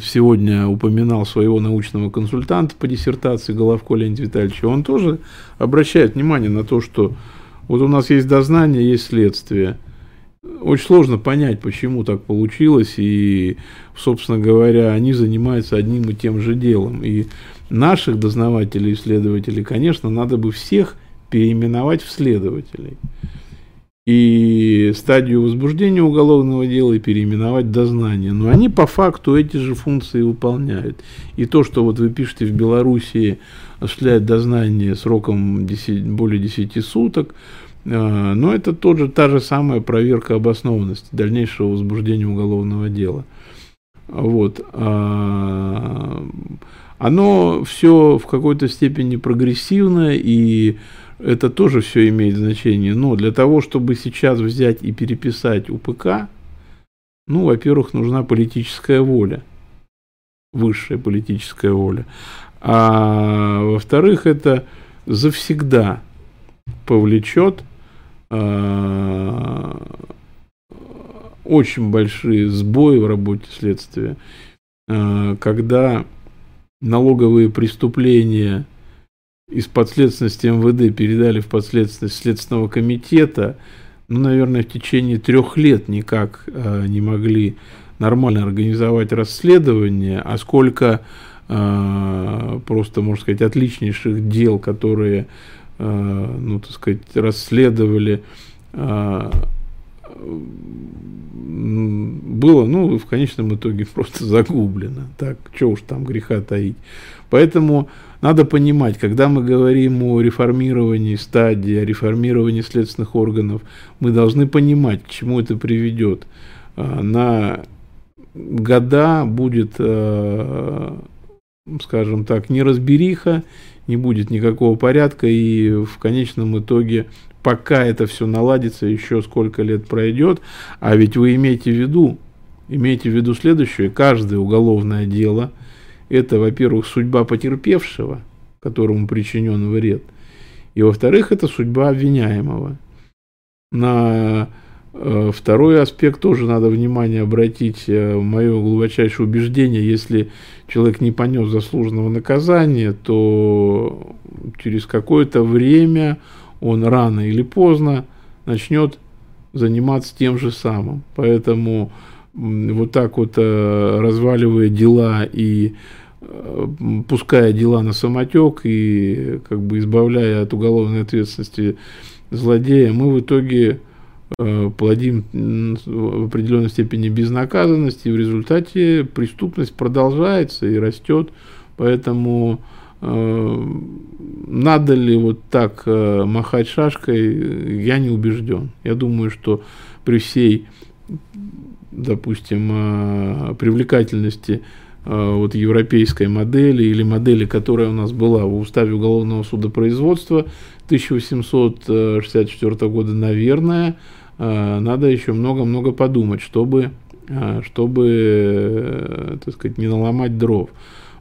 B: сегодня упоминал своего научного консультанта по диссертации Головко Леонида Витальевича. Он тоже обращает внимание на то, что вот у нас есть дознание, есть следствие. Очень сложно понять, почему так получилось, и, собственно говоря, они занимаются одним и тем же делом. И наших дознавателей и следователей, конечно, надо бы всех переименовать в следователей и стадию возбуждения уголовного дела и переименовать дознание. Но они по факту эти же функции выполняют. И то, что вот вы пишете в Белоруссии осуществляет дознание сроком 10, более 10 суток, э, но это тот же, та же самая проверка обоснованности дальнейшего возбуждения уголовного дела. Вот. А, оно все в какой-то степени прогрессивно и это тоже все имеет значение. Но для того, чтобы сейчас взять и переписать УПК, ну, во-первых, нужна политическая воля, высшая политическая воля. А во-вторых, это завсегда повлечет э, очень большие сбои в работе следствия, э, когда налоговые преступления из подследственности МВД передали в подследственность Следственного комитета, ну, наверное, в течение трех лет никак э, не могли нормально организовать расследование, а сколько э, просто, можно сказать, отличнейших дел, которые, э, ну, так сказать, расследовали, э, было, ну, в конечном итоге просто загублено. Так, что уж там греха таить. Поэтому надо понимать, когда мы говорим о реформировании стадии, о реформировании следственных органов, мы должны понимать, к чему это приведет. А, на года будет, а, скажем так, неразбериха, не будет никакого порядка, и в конечном итоге, пока это все наладится, еще сколько лет пройдет, а ведь вы имеете в виду, имейте в виду следующее, каждое уголовное дело – это, во-первых, судьба потерпевшего, которому причинен вред, и, во-вторых, это судьба обвиняемого. На э, второй аспект тоже надо внимание обратить. Э, мое глубочайшее убеждение, если человек не понес заслуженного наказания, то через какое-то время он рано или поздно начнет заниматься тем же самым. Поэтому вот так вот э, разваливая дела и э, пуская дела на самотек и как бы избавляя от уголовной ответственности злодея, мы в итоге э, плодим в определенной степени безнаказанность, и в результате преступность продолжается и растет. Поэтому надо ли вот так махать шашкой, я не убежден. Я думаю, что при всей допустим, э, привлекательности э, вот европейской модели или модели, которая у нас была в уставе уголовного судопроизводства 1864 года, наверное, э, надо еще много-много подумать, чтобы чтобы, так сказать, не наломать дров.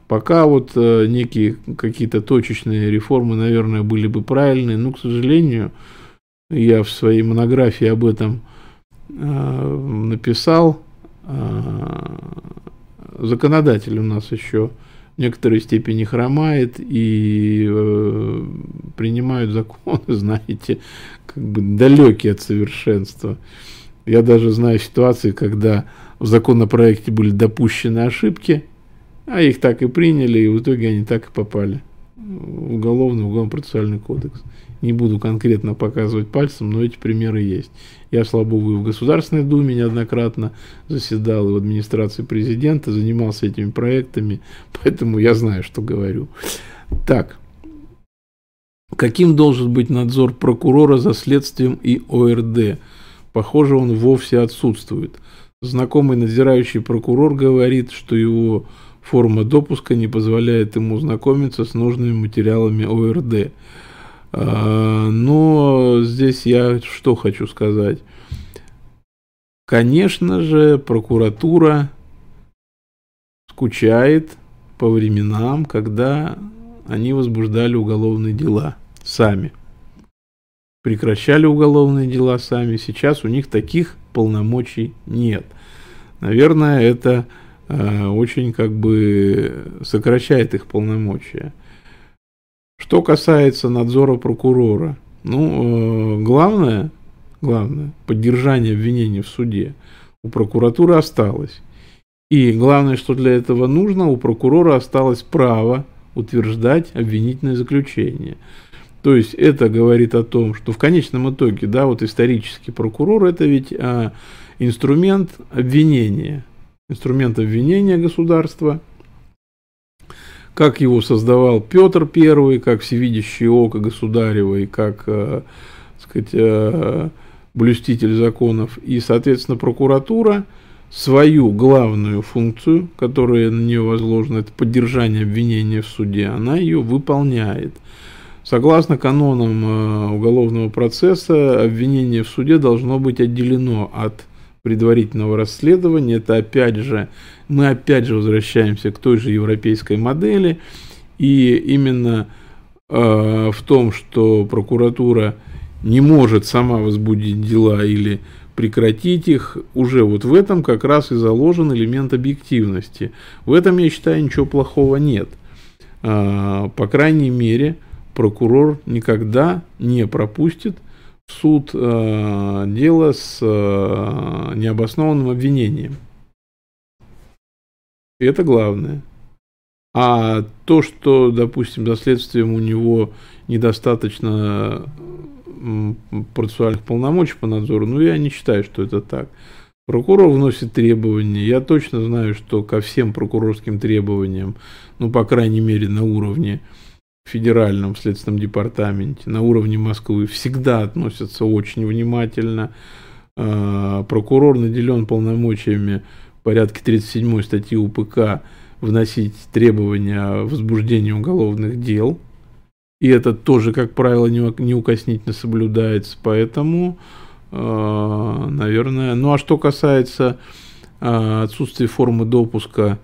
B: Пока вот некие какие-то точечные реформы, наверное, были бы правильные, но, к сожалению, я в своей монографии об этом написал. Законодатель у нас еще в некоторой степени хромает и э, принимают законы, знаете, как бы далекие от совершенства. Я даже знаю ситуации, когда в законопроекте были допущены ошибки, а их так и приняли, и в итоге они так и попали в уголовный, уголовно-процессуальный кодекс. Не буду конкретно показывать пальцем, но эти примеры есть. Я, слава богу, и в Государственной Думе неоднократно заседал, и в администрации президента, занимался этими проектами, поэтому я знаю, что говорю. Так, каким должен быть надзор прокурора за следствием и ОРД? Похоже, он вовсе отсутствует. Знакомый надзирающий прокурор говорит, что его форма допуска не позволяет ему знакомиться с нужными материалами ОРД. А, но здесь я что хочу сказать. Конечно же, прокуратура скучает по временам, когда они возбуждали уголовные дела сами. Прекращали уголовные дела сами. Сейчас у них таких полномочий нет. Наверное, это э, очень как бы сокращает их полномочия. Что касается надзора прокурора, ну, э, главное, главное, поддержание обвинения в суде у прокуратуры осталось. И главное, что для этого нужно, у прокурора осталось право утверждать обвинительное заключение. То есть это говорит о том, что в конечном итоге, да, вот исторический прокурор это ведь а, инструмент обвинения, инструмент обвинения государства – как его создавал Петр I, как всевидящее око государева и как, э, сказать, э, блюститель законов. И, соответственно, прокуратура свою главную функцию, которая на нее возложена, это поддержание обвинения в суде, она ее выполняет. Согласно канонам э, уголовного процесса, обвинение в суде должно быть отделено от предварительного расследования. Это опять же, мы опять же возвращаемся к той же европейской модели. И именно э, в том, что прокуратура не может сама возбудить дела или прекратить их, уже вот в этом как раз и заложен элемент объективности. В этом, я считаю, ничего плохого нет. Э, по крайней мере, прокурор никогда не пропустит суд э, дело с э, необоснованным обвинением. И это главное. А то, что, допустим, за следствием у него недостаточно процессуальных полномочий по надзору, ну, я не считаю, что это так. Прокурор вносит требования. Я точно знаю, что ко всем прокурорским требованиям, ну, по крайней мере, на уровне федеральном следственном департаменте на уровне Москвы всегда относятся очень внимательно. А, прокурор наделен полномочиями порядке 37 статьи УПК вносить требования о возбуждении уголовных дел. И это тоже, как правило, неукоснительно соблюдается. Поэтому, а, наверное... Ну а что касается а, отсутствия формы допуска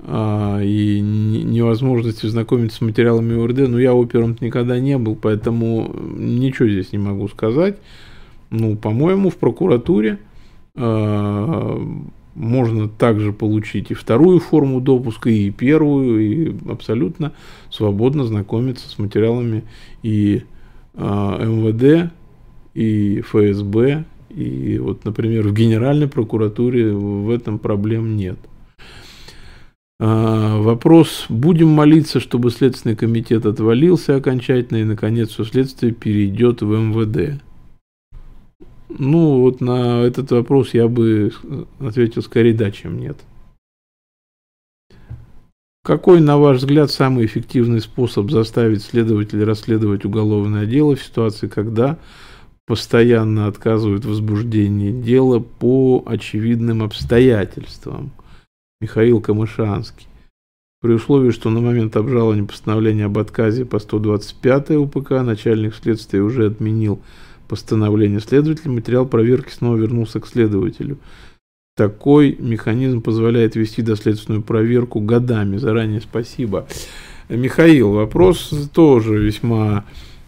B: а, и невозможности знакомиться с материалами УРД. Но я опером никогда не был, поэтому ничего здесь не могу сказать. Ну, по-моему, в прокуратуре э, можно также получить и вторую форму допуска, и первую, и абсолютно свободно знакомиться с материалами и э, МВД, и ФСБ, и вот, например, в Генеральной прокуратуре в этом проблем нет. А, вопрос, будем молиться, чтобы Следственный комитет отвалился окончательно и, наконец, все следствие перейдет в МВД. Ну, вот на этот вопрос я бы ответил скорее да, чем нет. Какой, на ваш взгляд, самый эффективный способ заставить следователя расследовать уголовное дело в ситуации, когда постоянно отказывают в возбуждении дела по очевидным обстоятельствам – Михаил Камышанский. При условии, что на момент обжалования постановления об отказе по 125 УПК начальник следствия уже отменил постановление следователя, материал проверки снова вернулся к следователю. такой механизм позволяет вести доследственную проверку годами. Заранее спасибо. Михаил, вопрос тоже весьма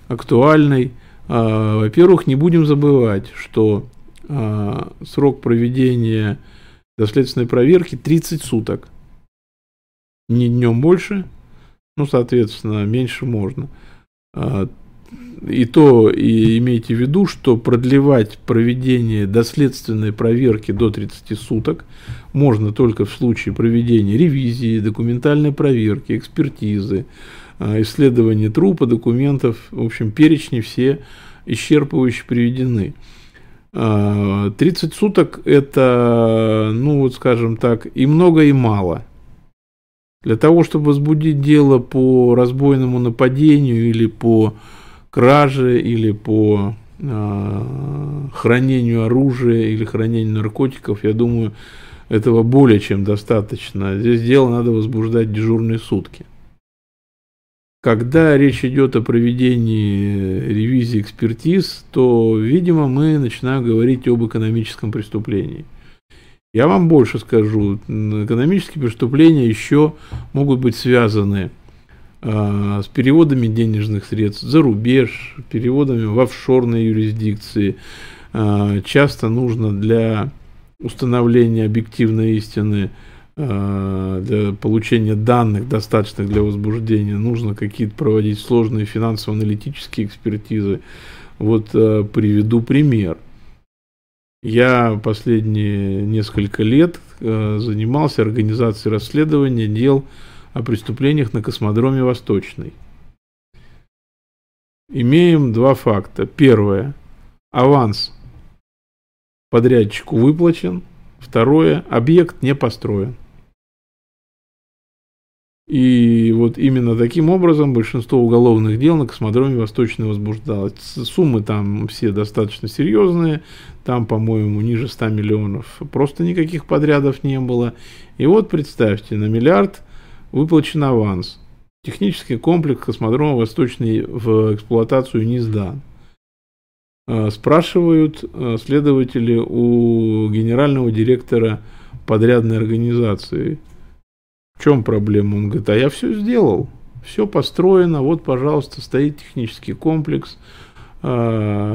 B: актуальный. А, во-первых, не будем забывать, что а, срок проведения доследственной проверки 30 суток. Не днем больше, ну, соответственно, меньше можно. И то и имейте в виду, что продлевать проведение доследственной проверки до 30 суток можно только в случае проведения ревизии, документальной проверки, экспертизы, а, исследования трупа, документов, в общем, перечни все исчерпывающе приведены. 30 а, суток это, ну вот скажем так, и много, и мало. Для того, чтобы возбудить дело по разбойному нападению или по краже или по э, хранению оружия или хранению наркотиков, я думаю, этого более чем достаточно. Здесь дело надо возбуждать дежурные сутки. Когда речь идет о проведении ревизии экспертиз, то, видимо, мы начинаем говорить об экономическом преступлении. Я вам больше скажу, экономические преступления еще могут быть связаны с а, с переводами денежных средств за рубеж, переводами в офшорные юрисдикции. А, часто нужно для установления объективной истины, а, для получения данных, достаточных для возбуждения, нужно какие-то проводить сложные финансово-аналитические экспертизы. Вот приведу пример. Я последние несколько лет занимался организацией расследования дел о преступлениях на космодроме Восточный. Имеем два факта. Первое. Аванс подрядчику выплачен. Второе. Объект не построен. И вот именно таким образом большинство уголовных дел на космодроме Восточный возбуждалось. Суммы там все достаточно серьезные. Там, по-моему, ниже 100 миллионов. Просто никаких подрядов не было. И вот представьте, на миллиард Выплачен аванс. Технический комплекс космодрома Восточный в эксплуатацию не сдан. А, спрашивают а, следователи у генерального директора подрядной организации, в чем проблема? Он говорит, а я все сделал, все построено, вот, пожалуйста, стоит технический комплекс. А,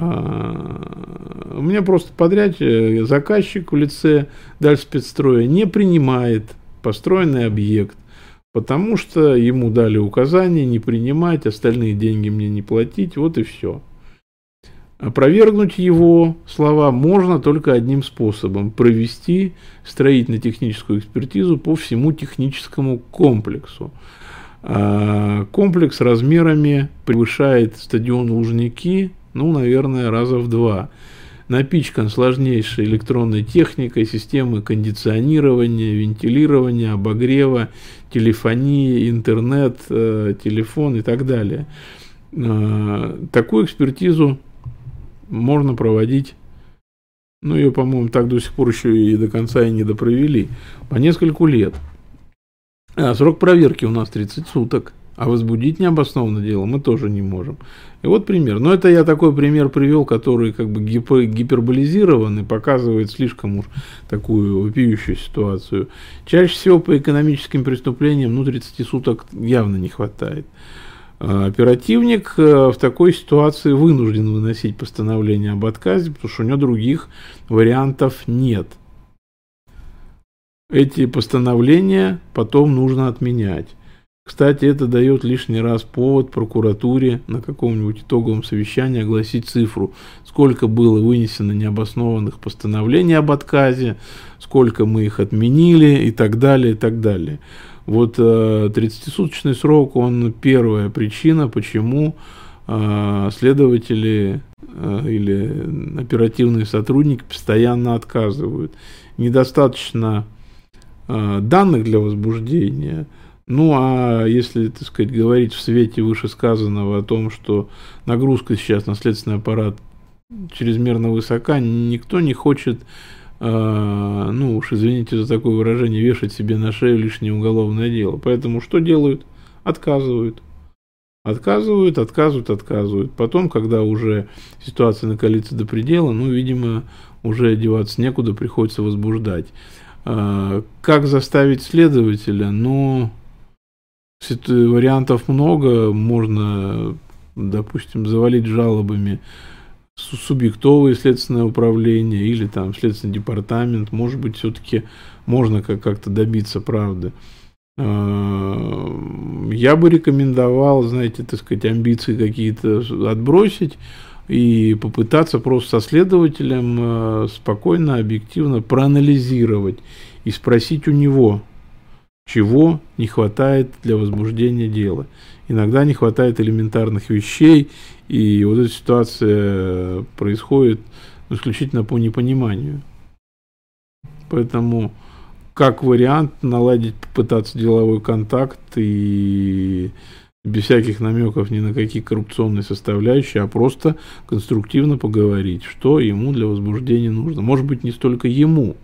B: у меня просто подряд э, заказчик в лице Дальспецстроя не принимает построенный объект потому что ему дали указание не принимать, остальные деньги мне не платить, вот и все. Опровергнуть его слова можно только одним способом – провести строительно-техническую экспертизу по всему техническому комплексу. А комплекс размерами превышает стадион Лужники, ну, наверное, раза в два напичкан сложнейшей электронной техникой, системы кондиционирования, вентилирования, обогрева, телефонии, интернет, э, телефон и так далее. Э, такую экспертизу можно проводить, ну ее, по-моему, так до сих пор еще и до конца и не допровели, по нескольку лет. А срок проверки у нас 30 суток. А возбудить необоснованно дело мы тоже не можем. И вот пример. Но это я такой пример привел, который как бы гипер, гиперболизирован и показывает слишком уж такую вопиющую ситуацию. Чаще всего по экономическим преступлениям ну 30 суток явно не хватает. А оперативник э, в такой ситуации вынужден выносить постановление об отказе, потому что у него других вариантов нет. Эти постановления потом нужно отменять. Кстати, это дает лишний раз повод прокуратуре на каком-нибудь итоговом совещании огласить цифру, сколько было вынесено необоснованных постановлений об отказе, сколько мы их отменили и так далее, и так далее. Вот 30-суточный э, срок, он первая причина, почему э, следователи э, или оперативные сотрудники постоянно отказывают. Недостаточно данных для возбуждения – ну, а если, так сказать, говорить в свете вышесказанного о том, что нагрузка сейчас на следственный аппарат чрезмерно высока, никто не хочет, э, ну уж извините за такое выражение, вешать себе на шею лишнее уголовное дело. Поэтому что делают? Отказывают. Отказывают, отказывают, отказывают. Потом, когда уже ситуация накалится до предела, ну, видимо, уже одеваться некуда, приходится возбуждать. А, как заставить следователя? Ну, вариантов много. Можно, допустим, завалить жалобами субъектовое следственное управление или там следственный департамент. Может быть, все-таки можно как-то добиться правды. А, я бы рекомендовал, знаете, так сказать, амбиции какие-то отбросить и попытаться просто со следователем э, спокойно, объективно проанализировать и спросить у него, чего не хватает для возбуждения дела. Иногда не хватает элементарных вещей, и вот эта ситуация происходит исключительно по непониманию. Поэтому, как вариант, наладить, попытаться деловой контакт и без всяких намеков ни на какие коррупционные составляющие, а просто конструктивно поговорить, что ему для возбуждения нужно. Может быть, не столько ему,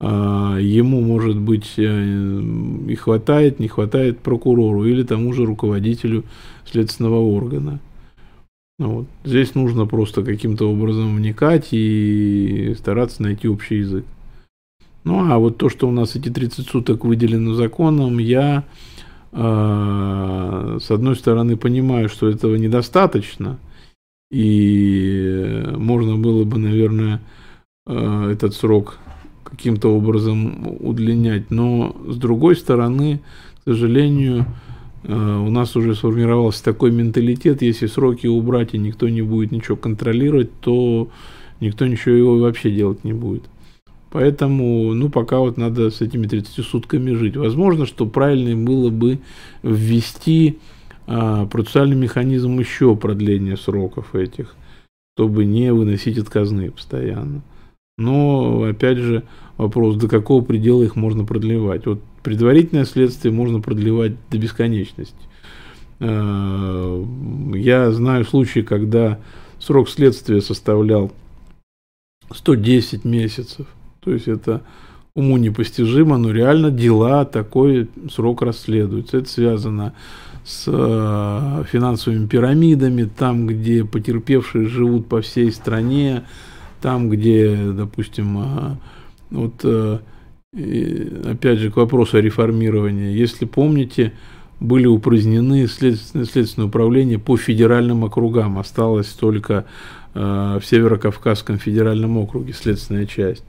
B: ему, может быть, э, и хватает, не хватает прокурору или тому же руководителю следственного органа. Ну вот. Здесь нужно просто каким-то образом вникать и стараться найти общий язык. Ну а вот то, что у нас эти 30 суток выделены законом, я а, с одной стороны, понимаю, что этого недостаточно, и можно было бы, наверное, а, этот срок каким-то образом удлинять. Но с другой стороны, к сожалению, а, у нас уже сформировался такой менталитет, если сроки убрать и никто не будет ничего контролировать, то никто ничего его вообще делать не будет. Поэтому, ну, пока вот надо с этими 30 сутками жить. Возможно, что правильно было бы ввести а, процессуальный механизм еще продления сроков этих, чтобы не выносить отказные постоянно. Но, опять же, вопрос, до какого предела их можно продлевать. Вот предварительное следствие можно продлевать до бесконечности. А, я знаю случаи, когда срок следствия составлял 110 месяцев. То есть это уму непостижимо, но реально дела такой срок расследуются. Это связано с э, финансовыми пирамидами, там, где потерпевшие живут по всей стране, там, где, допустим, э, вот э, опять же к вопросу о реформировании. Если помните, были упразднены следственное, следственное управление по федеральным округам. Осталось только в Северо-Кавказском федеральном округе следственная часть.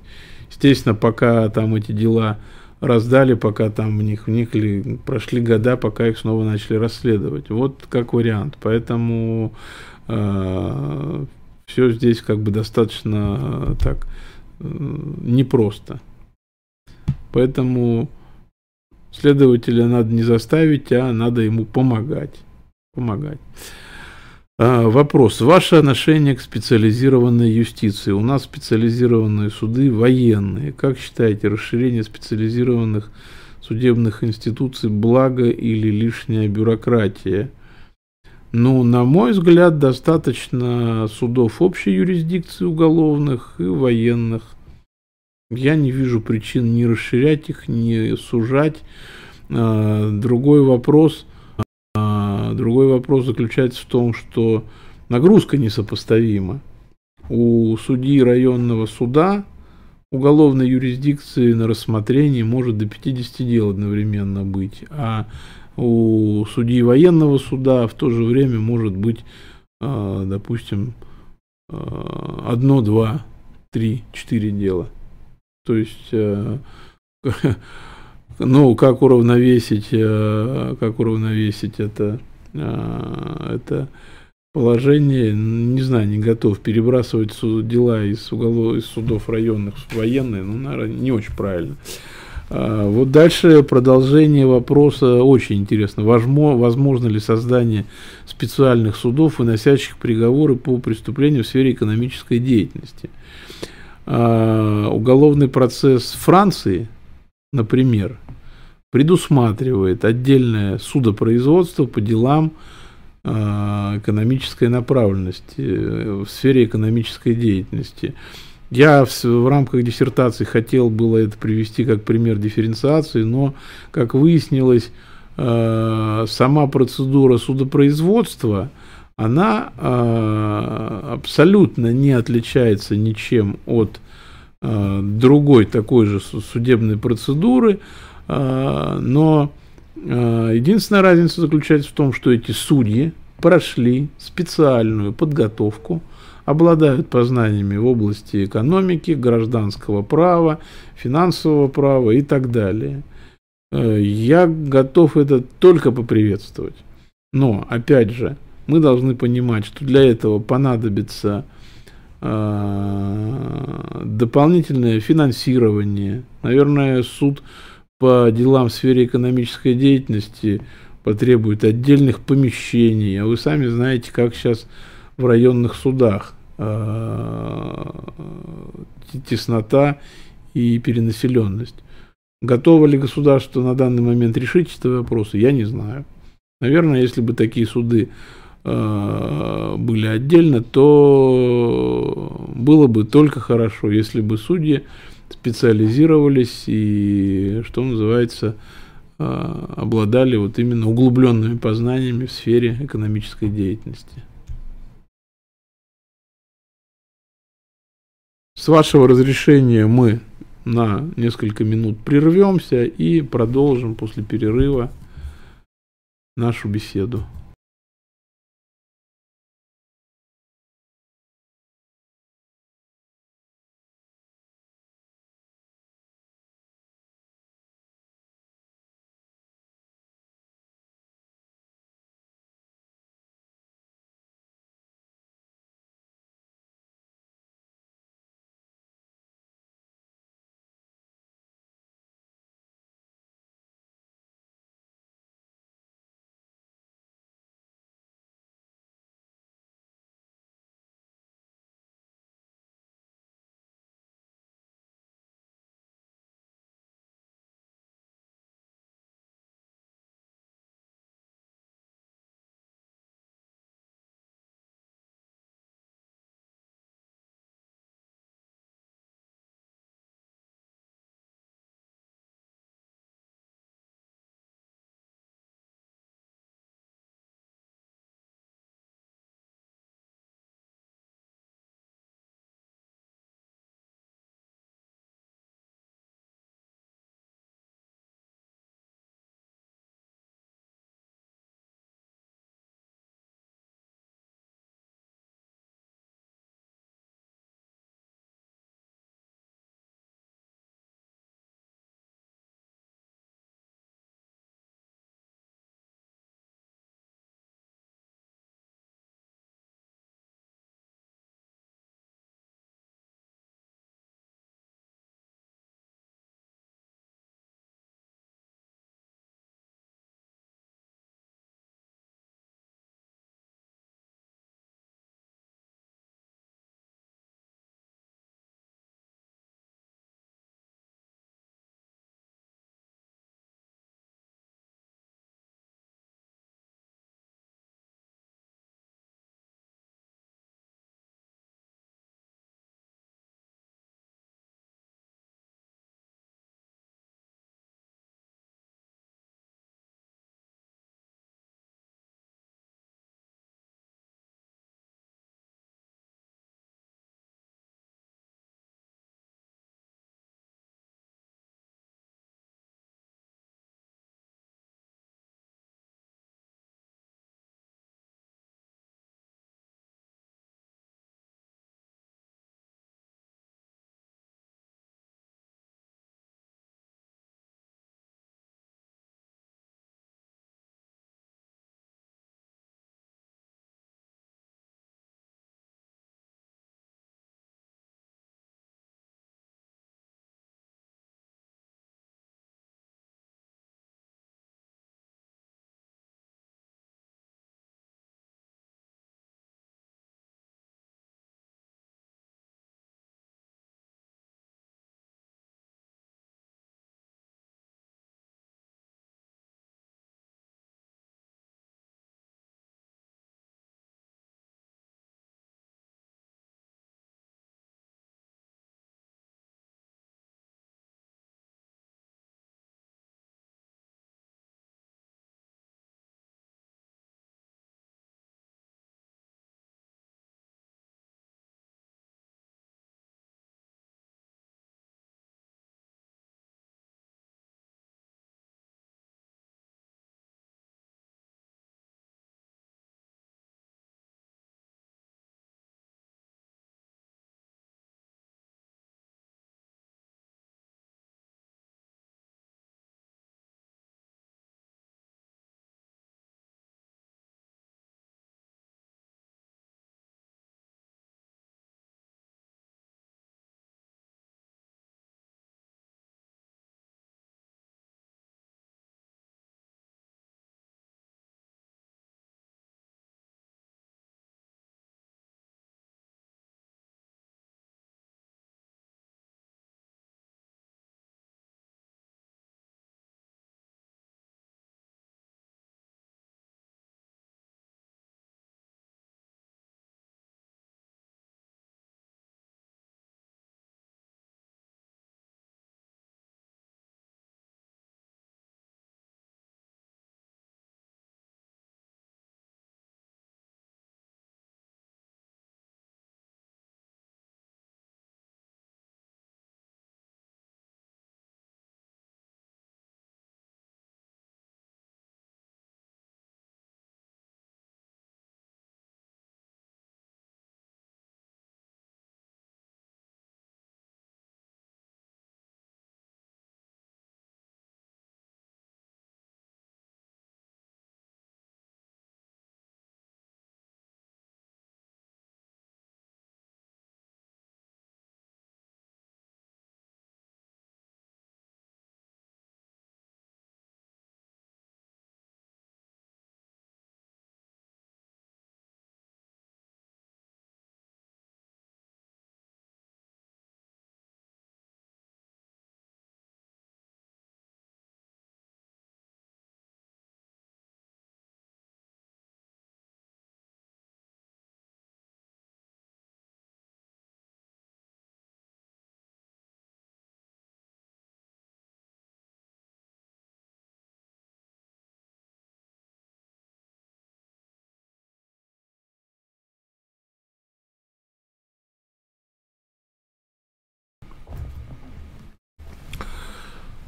B: Естественно, пока там эти дела раздали, пока там в них вникли, прошли года, пока их снова начали расследовать. Вот как вариант. Поэтому э, все здесь как бы достаточно э, так э, непросто. Поэтому следователя надо не заставить, а надо ему помогать. Помогать. А, вопрос. Ваше отношение к специализированной юстиции. У нас специализированные суды военные. Как считаете, расширение специализированных судебных институций благо или лишняя бюрократия? Ну, на мой взгляд, достаточно судов общей юрисдикции уголовных и военных. Я не вижу причин не расширять их, не сужать. А, другой вопрос – Другой вопрос заключается в том, что нагрузка несопоставима. У судьи районного суда уголовной юрисдикции на рассмотрении может до 50 дел одновременно быть, а у судьи военного суда в то же время может быть, а, допустим, а, одно, два, три, четыре дела. То есть, э, ну, как уравновесить, э, как уравновесить это а, это положение, не знаю, не готов перебрасывать дела из, уголов, из судов районных в военные, ну, наверное, не очень правильно. А, вот дальше продолжение вопроса очень интересно. Возможно ли создание специальных судов, выносящих приговоры по преступлениям в сфере экономической деятельности? А, уголовный процесс Франции, например, предусматривает отдельное судопроизводство по делам а, экономической направленности, э, в сфере экономической деятельности. Я в, в рамках диссертации хотел было это привести как пример дифференциации, но, как выяснилось, а, сама процедура судопроизводства, она э, абсолютно не отличается ничем от э, другой такой же судебной процедуры, э, но э, единственная разница заключается в том, что эти судьи прошли специальную подготовку, обладают познаниями в области экономики, гражданского права, финансового права и так далее. Э, я готов это только поприветствовать. Но, опять же, мы должны понимать, что для этого понадобится э, дополнительное финансирование. Наверное, суд по делам в сфере экономической деятельности потребует отдельных помещений. А вы сами знаете, как сейчас в районных судах теснота и перенаселенность. Готово ли государство на данный момент решить эти вопросы, я не знаю. Наверное, если бы такие суды Э, были отдельно, то было бы только хорошо, если бы судьи специализировались и, что называется, э, обладали вот именно углубленными познаниями в сфере экономической деятельности. С вашего разрешения мы на несколько минут прервемся и продолжим после перерыва нашу беседу.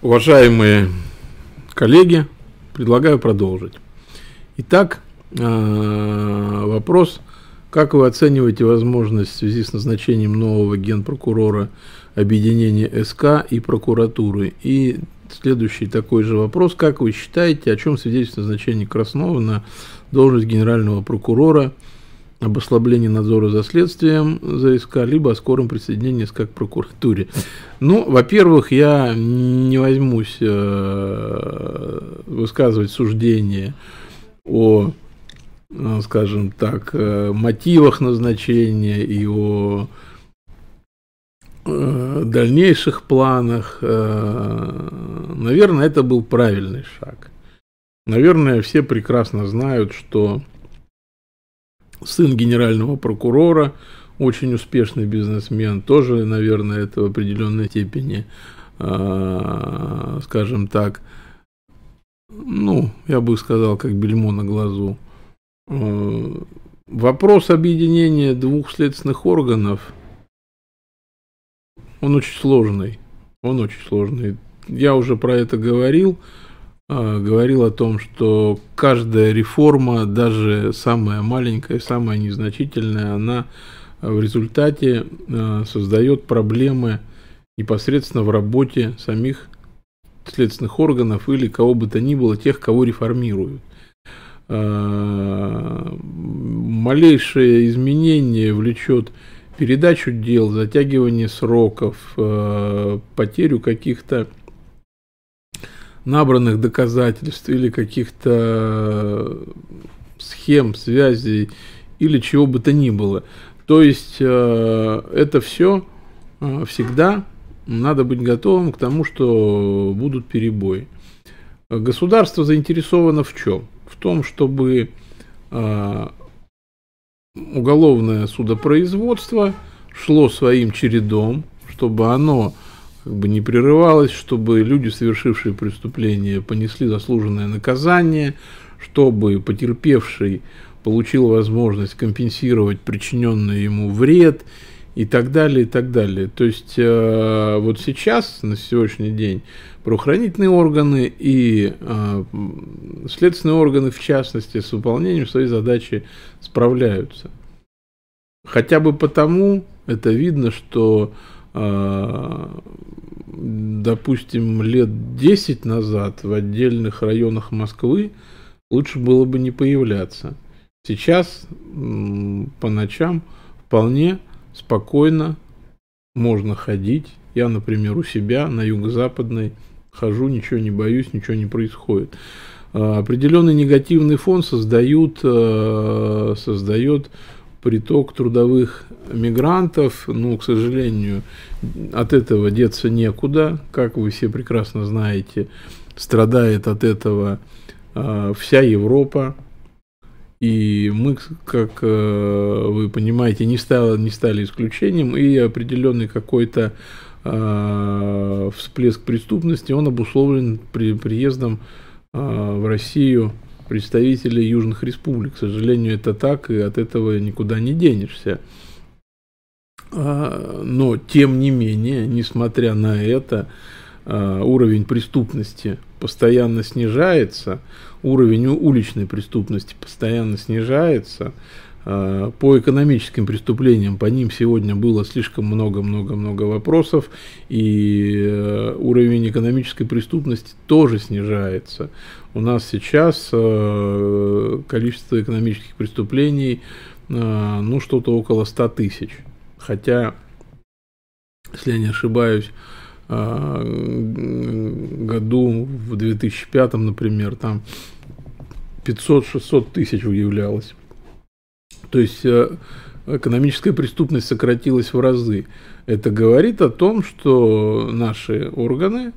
B: Уважаемые коллеги, предлагаю продолжить. Итак, э, вопрос, как вы оцениваете возможность в связи с назначением нового генпрокурора объединения СК и прокуратуры? И следующий такой же вопрос, как вы считаете, о чем свидетельствует назначение Краснова на должность генерального прокурора – об ослаблении надзора за следствием за СК, либо о скором присоединении СК к прокуратуре. Ну, во-первых, я не возьмусь э, высказывать суждение о, э, скажем так, э, мотивах назначения и о дальнейших планах. Наверное, это был правильный шаг. Наверное, все прекрасно знают, что сын генерального прокурора, очень успешный бизнесмен, тоже, наверное, это в определенной степени, э, скажем так, ну, я бы сказал, как бельмо на глазу. Э, вопрос объединения двух следственных органов, он очень сложный. Он очень сложный. Я уже про это говорил. А, говорил о том, что каждая реформа, даже самая маленькая, самая незначительная, она в результате а, создает проблемы непосредственно в работе самих следственных органов или кого бы то ни было, тех, кого реформируют. А, малейшее изменение влечет передачу дел, затягивание сроков, потерю каких-то набранных доказательств или каких-то схем, связей или чего бы то ни было. То есть э, это все э, всегда надо быть готовым к тому, что будут перебои. Государство заинтересовано в чем? В том, чтобы э, уголовное судопроизводство шло своим чередом, чтобы оно как бы не прерывалось, чтобы люди, совершившие преступление, понесли заслуженное наказание, чтобы потерпевший получил возможность компенсировать причиненный ему вред и так далее, и так далее. То есть э, вот сейчас, на сегодняшний день, правоохранительные органы и э, следственные органы, в частности, с выполнением своей задачи справляются. Хотя бы потому это видно, что допустим, лет 10 назад в отдельных районах Москвы лучше было бы не появляться. Сейчас по ночам вполне спокойно можно ходить. Я, например, у себя на юго-западной хожу, ничего не боюсь, ничего не происходит. А, определенный негативный фон создают, а, создает приток трудовых мигрантов, ну, к сожалению, от этого деться некуда, как вы все прекрасно знаете, страдает от этого э, вся Европа, и мы, как э, вы понимаете, не, стало, не стали исключением, и определенный какой-то э, всплеск преступности, он обусловлен при, приездом э, в Россию представителей южных республик. К сожалению, это так, и от этого никуда не денешься. А, но, тем не менее, несмотря на это, а, уровень преступности постоянно снижается, уровень уличной преступности постоянно снижается, по экономическим преступлениям, по ним сегодня было слишком много-много-много вопросов, и э, уровень экономической преступности тоже снижается. У нас сейчас э, количество экономических преступлений, э, ну, что-то около 100 тысяч. Хотя, если я не ошибаюсь, году в 2005, например, там 500-600 тысяч выявлялось. То есть э, экономическая преступность сократилась в разы. Это говорит о том, что наши органы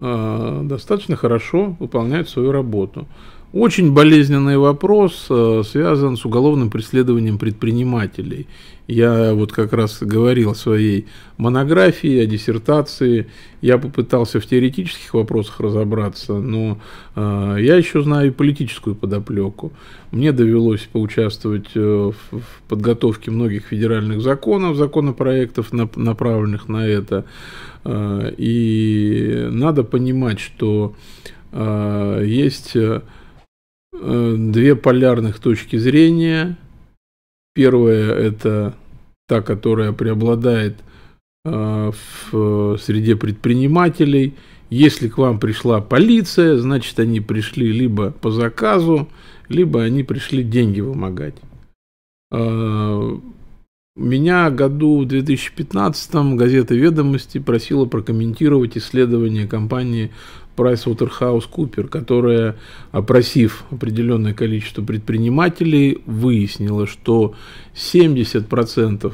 B: э, достаточно хорошо выполняют свою работу. Очень болезненный вопрос э, связан с уголовным преследованием предпринимателей. Я вот как раз говорил о своей монографии, о диссертации. Я попытался в теоретических вопросах разобраться, но э, я еще знаю и политическую подоплеку. Мне довелось поучаствовать э, в, в подготовке многих федеральных законов, законопроектов, на, направленных на это. Э, и надо понимать, что э, есть Э, две полярных точки зрения. Первая – это та, которая преобладает э, в среде предпринимателей. Если к вам пришла полиция, значит, они пришли либо по заказу, либо они пришли деньги вымогать. Э, меня году в 2015 газета «Ведомости» просила прокомментировать исследование компании PricewaterhouseCooper, которая, опросив определенное количество предпринимателей, выяснила, что 70%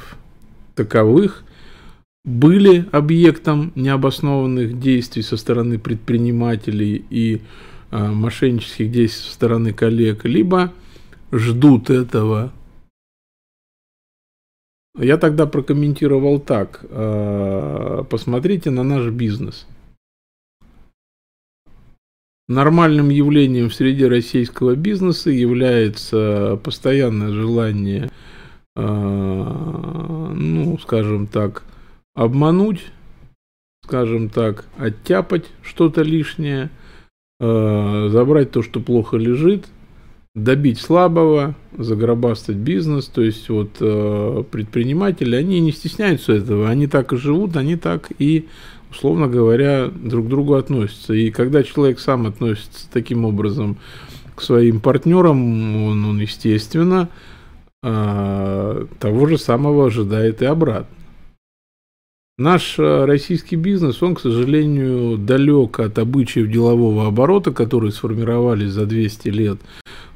B: таковых были объектом необоснованных действий со стороны предпринимателей и а, мошеннических действий со стороны коллег, либо ждут этого я тогда прокомментировал так. А, посмотрите на наш бизнес. Нормальным явлением в среде российского бизнеса является постоянное желание, а, ну, скажем так, обмануть, скажем так, оттяпать что-то лишнее, а, забрать то, что плохо лежит – добить слабого, загробастать бизнес. То есть вот э, предприниматели, они не стесняются этого, они так и живут, они так и, условно говоря, друг к другу относятся. И когда человек сам относится таким образом к своим партнерам, он, он естественно, э, того же самого ожидает и обратно. Наш э, российский бизнес, он, к сожалению, далек от обычаев делового оборота, которые сформировались за 200 лет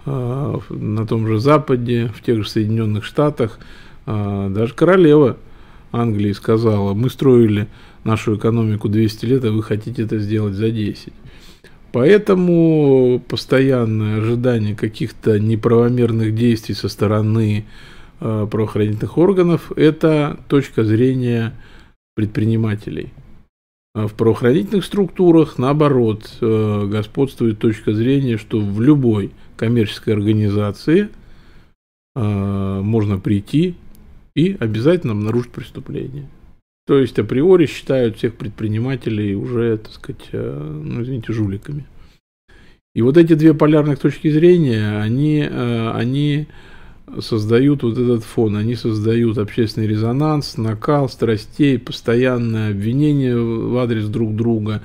B: а, на том же Западе, в тех же Соединенных Штатах. А, даже королева Англии сказала, мы строили нашу экономику 200 лет, а вы хотите это сделать за 10. Поэтому постоянное ожидание каких-то неправомерных действий со стороны а, правоохранительных органов – это точка зрения предпринимателей. В правоохранительных структурах, наоборот, э, господствует точка зрения, что в любой коммерческой организации э, можно прийти и обязательно обнаружить преступление. То есть априори считают всех предпринимателей уже, так сказать, э, ну, извините, жуликами. И вот эти две полярных точки зрения, они, э, они создают вот этот фон, они создают общественный резонанс, накал страстей, постоянное обвинение в адрес друг друга,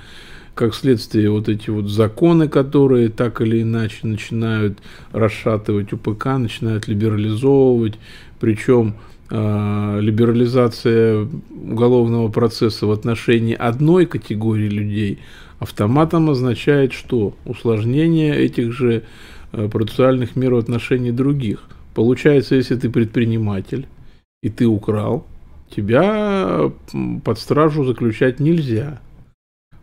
B: как следствие вот эти вот законы, которые так или иначе начинают расшатывать УПК, начинают либерализовывать, причем либерализация уголовного процесса в отношении одной категории людей автоматом означает что? Усложнение этих же э, процессуальных мер в отношении других. Получается, если ты предприниматель и ты украл, тебя под стражу заключать нельзя –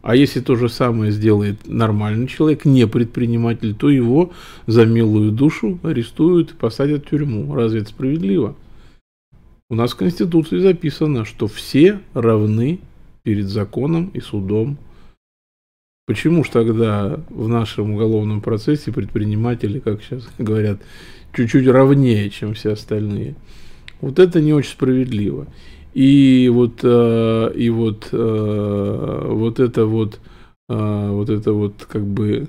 B: а если то же самое сделает нормальный человек, не предприниматель, то его за милую душу арестуют и посадят в тюрьму. Разве это справедливо? У нас в Конституции записано, что все равны перед законом и судом. Почему же тогда в нашем уголовном процессе предприниматели, как сейчас говорят, чуть-чуть равнее, чем все остальные? Вот это не очень справедливо. И вот, э, и вот, э, вот это вот, э, вот это вот как бы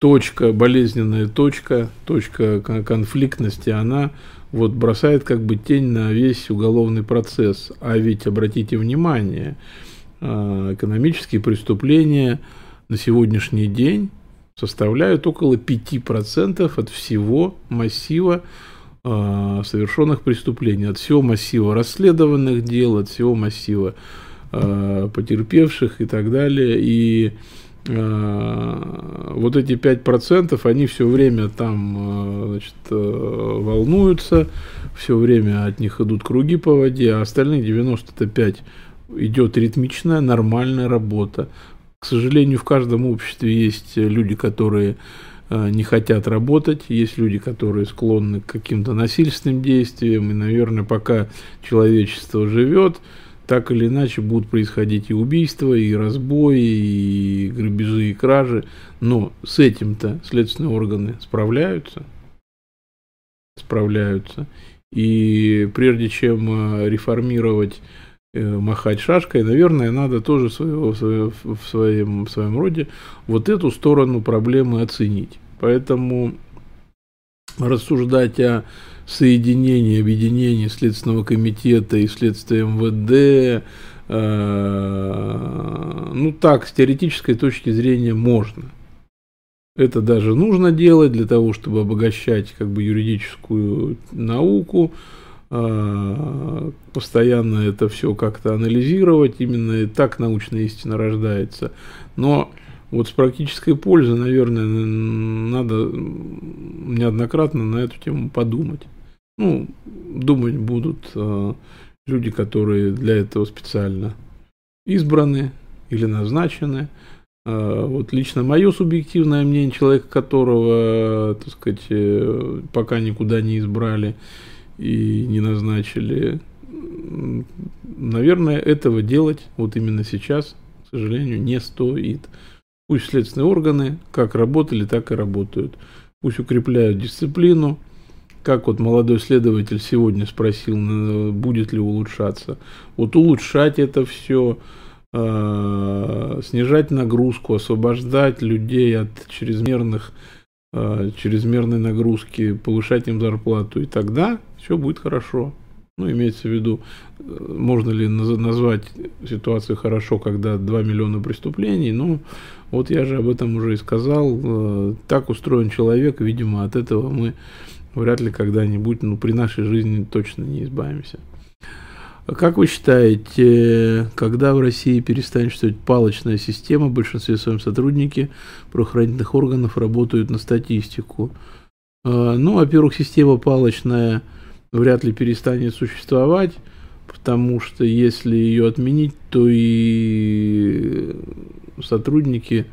B: точка, болезненная точка, точка конфликтности, она вот бросает как бы тень на весь уголовный процесс. А ведь обратите внимание, экономические преступления на сегодняшний день составляют около 5% от всего массива э, совершенных преступлений, от всего массива расследованных дел, от всего массива э, потерпевших и так далее. И вот эти 5%, они все время там значит, волнуются, все время от них идут круги по воде, а остальные 95 идет ритмичная, нормальная работа. К сожалению, в каждом обществе есть люди, которые не хотят работать, есть люди, которые склонны к каким-то насильственным действиям, и, наверное, пока человечество живет, так или иначе будут происходить и убийства, и разбои, и грабежи, и кражи. Но с этим-то следственные органы справляются. Справляются. И прежде чем э, реформировать, э, махать шашкой, наверное, надо тоже своего, в, своем, в своем роде вот эту сторону проблемы оценить. Поэтому рассуждать о соединение, объединение Следственного комитета и следствия МВД, э, ну так, с теоретической точки зрения можно. Это даже нужно делать для того, чтобы обогащать как бы юридическую науку, э, постоянно это все как-то анализировать, именно так научная истина рождается. Но вот с практической пользой, наверное, надо неоднократно на эту тему подумать. Ну, думать будут э, люди, которые для этого специально избраны или назначены. Э, вот лично мое субъективное мнение, человека, которого, так сказать, э, пока никуда не избрали и не назначили, наверное, этого делать вот именно сейчас, к сожалению, не стоит. Пусть следственные органы как работали, так и работают. Пусть укрепляют дисциплину, как вот молодой следователь сегодня спросил, будет ли улучшаться. Вот улучшать это все, э, снижать нагрузку, освобождать людей от чрезмерных, э, чрезмерной нагрузки, повышать им зарплату, и тогда все будет хорошо. Ну, имеется в виду, э, можно ли назвать ситуацию хорошо, когда 2 миллиона преступлений, ну, вот я же об этом уже и сказал, э, так устроен человек, видимо, от этого мы вряд ли когда-нибудь, ну, при нашей жизни точно не избавимся. Как вы считаете, когда в России перестанет существовать палочная система, в большинстве своем сотрудники правоохранительных органов работают на статистику? А, ну, во-первых, система палочная вряд ли перестанет существовать, потому что если ее отменить, то и сотрудники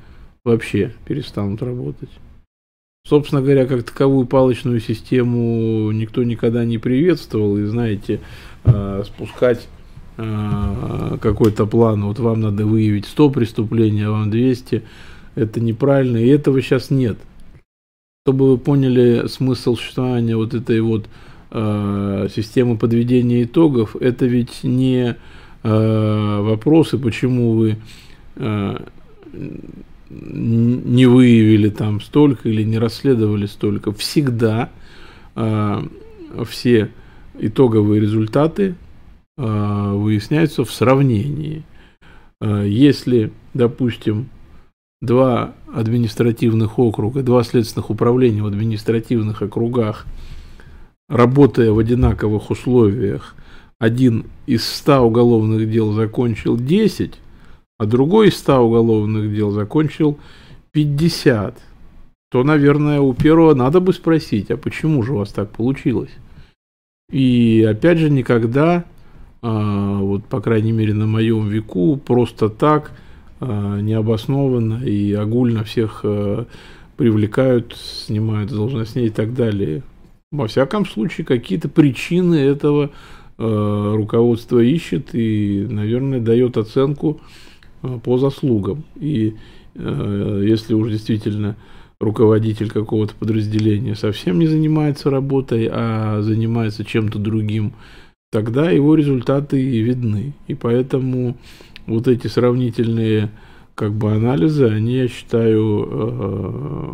B: вообще перестанут работать. Собственно говоря, как таковую палочную систему никто никогда не приветствовал. И знаете, э, спускать э, какой-то план, вот вам надо выявить 100 преступлений, а вам 200, это неправильно, и этого сейчас нет. Чтобы вы поняли смысл существования вот этой вот э, системы подведения итогов, это ведь не вопросы, почему вы не выявили там столько или не расследовали столько, всегда э, все итоговые результаты э, выясняются в сравнении. Э, если, допустим, два административных округа, два следственных управления в административных округах, работая в одинаковых условиях, один из ста уголовных дел закончил 10, а другой из 100 уголовных дел закончил 50, то, наверное, у первого надо бы спросить, а почему же у вас так получилось? И опять же, никогда, а, вот по крайней мере на моем веку, просто так а, необоснованно и огульно всех а, привлекают, снимают с должностей и так далее. Во всяком случае, какие-то причины этого руководство ищет и, наверное, дает оценку по заслугам. И э, если уж действительно руководитель какого-то подразделения совсем не занимается работой, а занимается чем-то другим, тогда его результаты видны. И поэтому вот эти сравнительные как бы анализы, они, я считаю, э,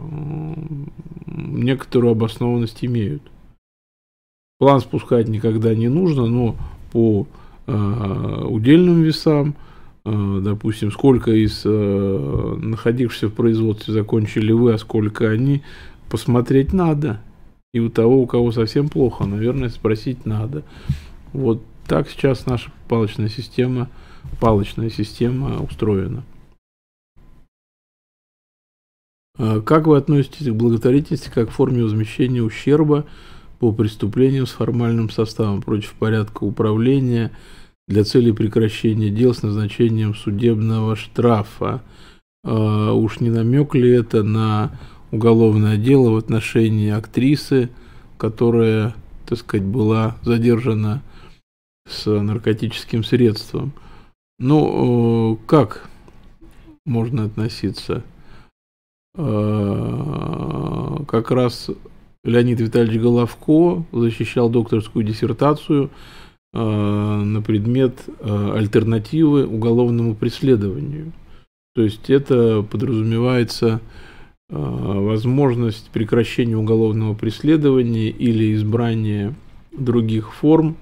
B: некоторую обоснованность имеют. План спускать никогда не нужно, но по удельным весам – Э, допустим, сколько из э, находившихся в производстве закончили вы, а сколько они, посмотреть надо. И у того, у кого совсем плохо, наверное, спросить надо. Вот так сейчас наша палочная система, палочная система устроена. Э, как вы относитесь к благотворительности как форме возмещения ущерба по преступлениям с формальным составом против порядка управления, для цели прекращения дел с назначением судебного штрафа. А, уж не намек ли это на уголовное дело в отношении актрисы, которая, так сказать, была задержана с наркотическим средством. Ну, как можно относиться? Как раз Леонид Витальевич Головко защищал докторскую диссертацию на предмет альтернативы уголовному преследованию. То есть это подразумевается возможность прекращения уголовного преследования или избрания других форм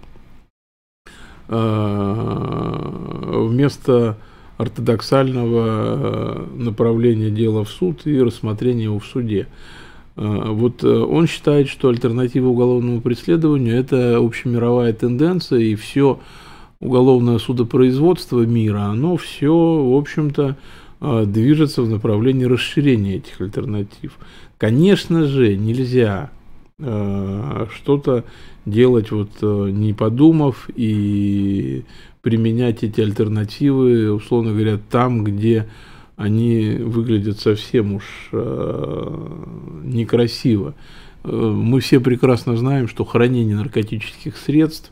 B: вместо ортодоксального направления дела в суд и рассмотрения его в суде. Вот он считает, что альтернатива уголовному преследованию – это общемировая тенденция, и все уголовное судопроизводство мира, оно все, в общем-то, а, движется в направлении расширения этих альтернатив. Конечно же, нельзя а, что-то делать вот а, не подумав и применять эти альтернативы, условно говоря, там, где они выглядят совсем уж некрасиво. Мы все прекрасно знаем, что хранение наркотических средств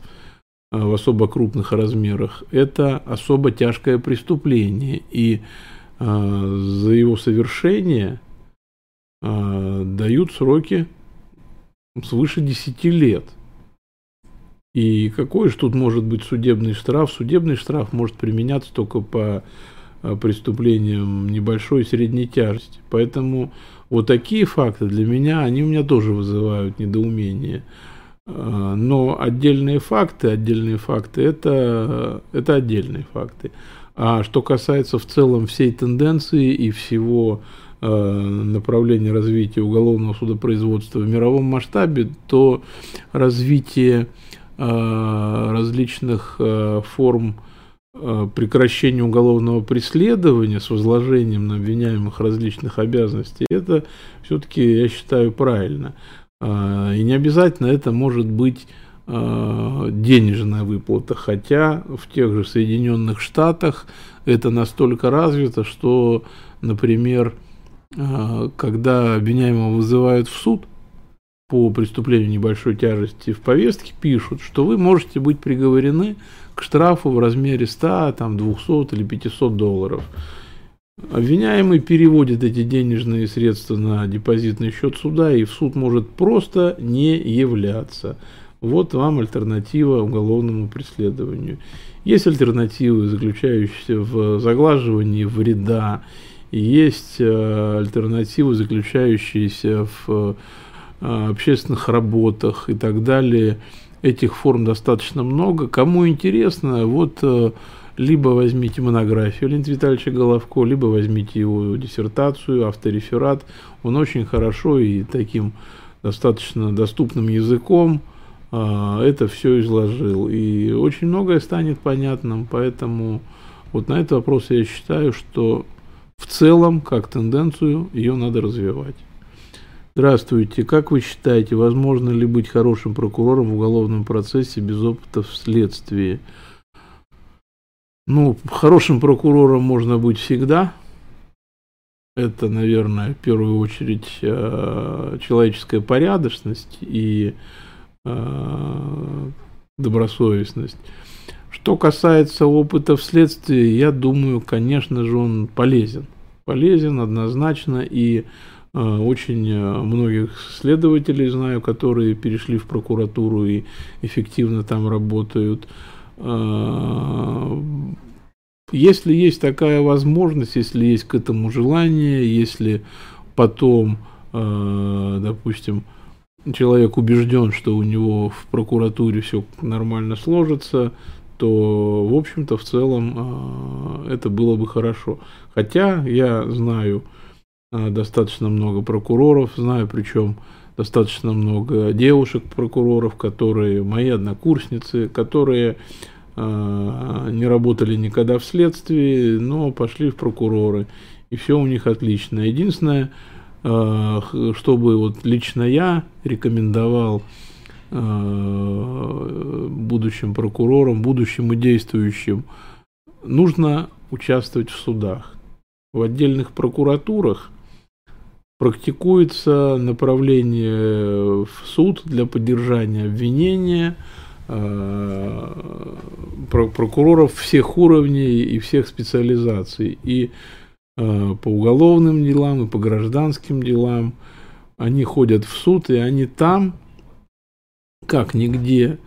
B: в особо крупных размерах – это особо тяжкое преступление. И а, за его совершение а, дают сроки свыше 10 лет. И какой же тут может быть судебный штраф? Судебный штраф может применяться только по а, преступлениям небольшой и средней тяжести. Поэтому вот такие факты для меня, они у меня тоже вызывают недоумение. Но отдельные факты, отдельные факты, это, это отдельные факты. А что касается в целом всей тенденции и всего э, направления развития уголовного судопроизводства в мировом масштабе, то развитие э, различных э, форм э, прекращения уголовного преследования с возложением на обвиняемых различных обязанностей, это все-таки, я считаю, правильно. Э, и не обязательно это может быть Э, денежная выплата, хотя в тех же Соединенных Штатах это настолько развито, что, например, э, когда обвиняемого вызывают в суд по преступлению небольшой тяжести, в повестке пишут, что вы можете быть приговорены к штрафу в размере 100, там, 200 или 500 долларов. Обвиняемый переводит эти денежные средства на депозитный счет суда, и в суд может просто не являться. Вот вам альтернатива уголовному преследованию. Есть альтернативы, заключающиеся в заглаживании вреда, есть э, альтернативы, заключающиеся в э, общественных работах и так далее. Этих форм достаточно много. Кому интересно, вот э, либо возьмите монографию Леонида Витальевича Головко, либо возьмите его диссертацию, автореферат. Он очень хорошо и таким достаточно доступным языком а, это все изложил. И очень многое станет понятным, поэтому вот на этот вопрос я считаю, что в целом, как тенденцию, ее надо развивать. Здравствуйте. Как вы считаете, возможно ли быть хорошим прокурором в уголовном процессе без опыта в следствии? Ну, хорошим прокурором можно быть всегда. Это, наверное, в первую очередь а, человеческая порядочность и Э, добросовестность. Что касается опыта вследствие, я думаю, конечно же, он полезен. Полезен однозначно, и э, очень э, многих следователей знаю, которые перешли в прокуратуру и эффективно там работают. Если есть такая возможность, если есть к этому желание, если потом, допустим, человек убежден, что у него в прокуратуре все нормально сложится, то, в общем-то, в целом а, это было бы хорошо. Хотя я знаю а, достаточно много прокуроров, знаю причем достаточно много девушек-прокуроров, которые мои однокурсницы, которые а, не работали никогда в следствии, но пошли в прокуроры. И все у них отлично. Единственное, Э, чтобы вот лично я рекомендовал будущим прокурорам, будущим и действующим, нужно участвовать в судах. В отдельных прокуратурах практикуется направление в суд для поддержания обвинения прокуроров всех уровней и всех специализаций. И по уголовным делам, и по гражданским делам они ходят в суд, и они там, как нигде,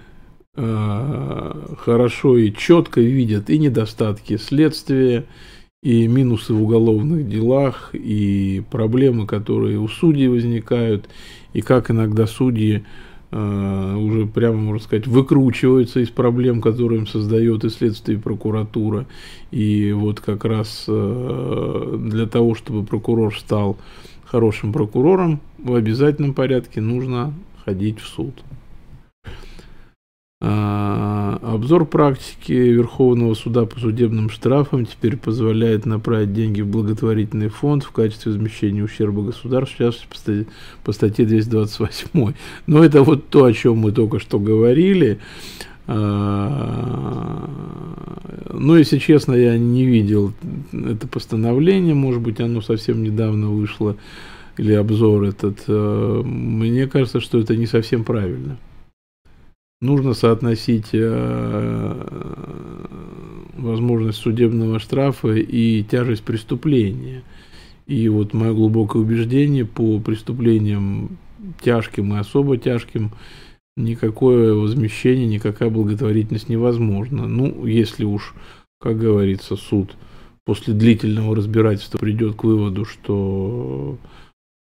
B: хорошо и четко видят и недостатки следствия, и минусы в уголовных делах, и проблемы, которые у судей возникают, и как иногда судьи э, уже прямо, можно сказать, выкручиваются из проблем, которые им создает и следствие, и прокуратура. И вот как раз э, для того, чтобы прокурор стал хорошим прокурором, в обязательном порядке нужно ходить в суд. А, обзор практики Верховного суда по судебным штрафам теперь позволяет направить деньги в благотворительный фонд в качестве возмещения ущерба государству, частности, по статье, по статье 228. Но это вот то, о чем мы только что говорили. А, но, если честно, я не видел это постановление, может быть, оно совсем недавно вышло, или обзор этот. А, мне кажется, что это не совсем правильно нужно соотносить э, возможность судебного штрафа и тяжесть преступления. И вот мое глубокое убеждение по преступлениям тяжким и особо тяжким никакое возмещение, никакая благотворительность невозможна. Ну, если уж, как говорится, суд после длительного разбирательства придет к выводу, что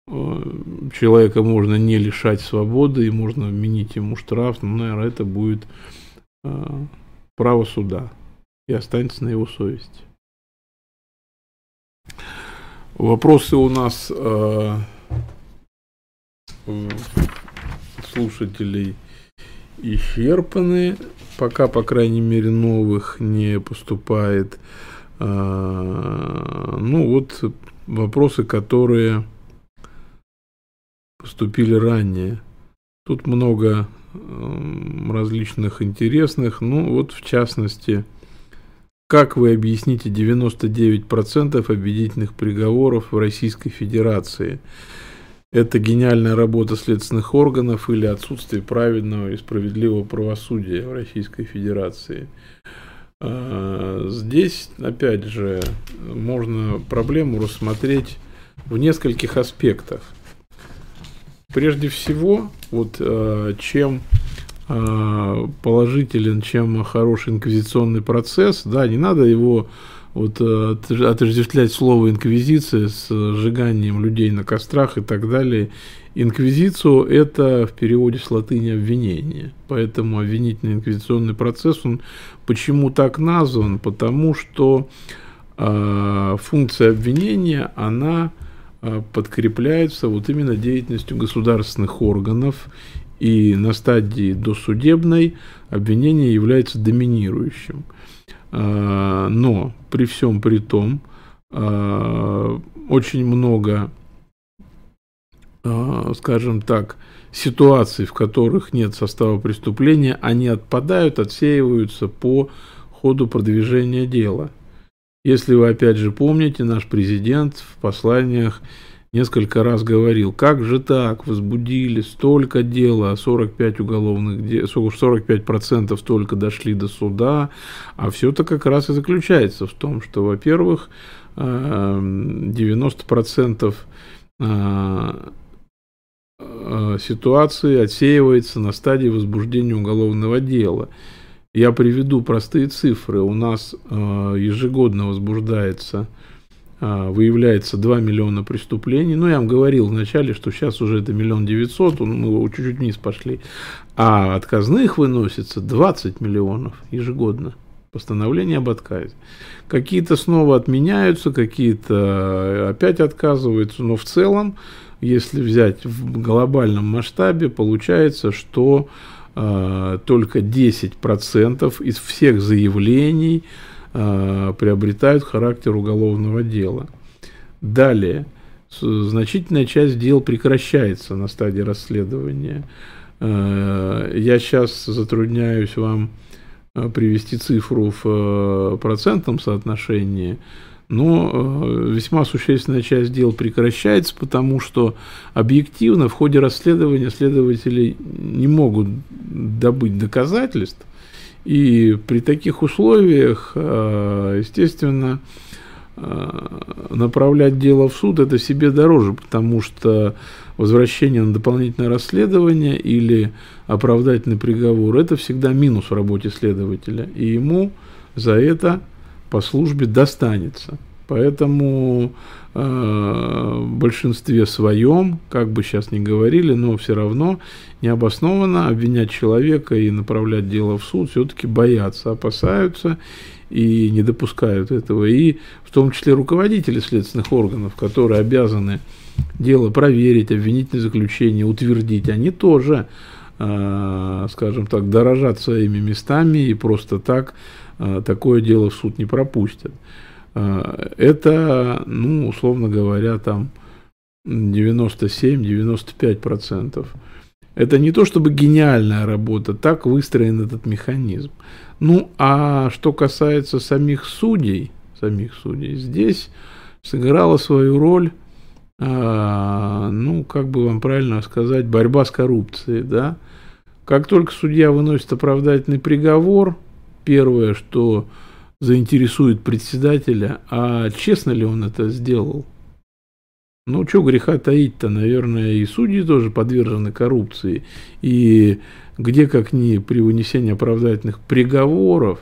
B: человека можно не лишать свободы и можно вменить ему штраф, но, наверное, это будет э, право суда и останется на его совести. Вопросы у нас э, слушателей исчерпаны. Пока, по крайней мере, новых не поступает. Э, ну вот вопросы, которые поступили ранее. Тут много различных интересных, ну вот в частности, как вы объясните 99% обвинительных приговоров в Российской Федерации? Это гениальная работа следственных органов или отсутствие правильного и справедливого правосудия в Российской Федерации? А, здесь, опять же, можно проблему рассмотреть в нескольких аспектах – прежде всего, вот э, чем э, положителен, чем хороший инквизиционный процесс, да, не надо его вот э, отождествлять слово инквизиция с сжиганием людей на кострах и так далее. Инквизицию – это в переводе с латыни обвинение. Поэтому обвинительный инквизиционный процесс, он почему так назван? Потому что э, функция обвинения, она а, подкрепляется вот именно деятельностью государственных органов, и на стадии досудебной обвинение является доминирующим. А, но при всем при том, а, очень много, скажем так, ситуаций, в которых нет состава преступления, они отпадают, отсеиваются по ходу продвижения дела – если вы опять же помните, наш президент в посланиях несколько раз говорил, как же так, возбудили столько дел, а 45 уголовных дел, 45% только дошли до суда, а все-то как раз и заключается в том, что, во-первых, 90% э, э, э, ситуации отсеивается на стадии возбуждения уголовного дела. Я приведу простые цифры. У нас э, ежегодно возбуждается, э, выявляется 2 миллиона преступлений. Ну, я вам говорил вначале, что сейчас уже это миллион девятьсот, мы чуть-чуть вниз пошли. А отказных выносится 20 миллионов ежегодно. Постановление об отказе. Какие-то снова отменяются, какие-то опять отказываются, но в целом, если взять в глобальном масштабе, получается, что только 10% из всех заявлений а, приобретают характер уголовного дела. Далее, значительная часть дел прекращается на стадии расследования. А, я сейчас затрудняюсь вам привести цифру в процентном соотношении, но э, весьма существенная часть дел прекращается, потому что объективно в ходе расследования следователи не могут добыть доказательств, и при таких условиях, э, естественно, э, направлять дело в суд это себе дороже, потому что возвращение на дополнительное расследование или оправдательный приговор это всегда минус в работе следователя, и ему за это по службе достанется. Поэтому э, в большинстве своем, как бы сейчас ни говорили, но все равно необоснованно обвинять человека и направлять дело в суд все-таки боятся, опасаются и не допускают этого. И в том числе руководители следственных органов, которые обязаны дело проверить, обвинительное заключение утвердить, они тоже, э, скажем так, дорожат своими местами и просто так такое дело в суд не пропустят. А, это, ну, условно говоря, там 97-95%. Это не то чтобы гениальная работа, так выстроен этот механизм. Ну, а что касается самих судей, самих судей, здесь сыграла свою роль, а, ну, как бы вам правильно сказать, борьба с коррупцией, да. Как только судья выносит оправдательный приговор, первое, что заинтересует председателя, а честно ли он это сделал? Ну, что греха таить-то, наверное, и судьи тоже подвержены коррупции. И где, как ни при вынесении оправдательных приговоров,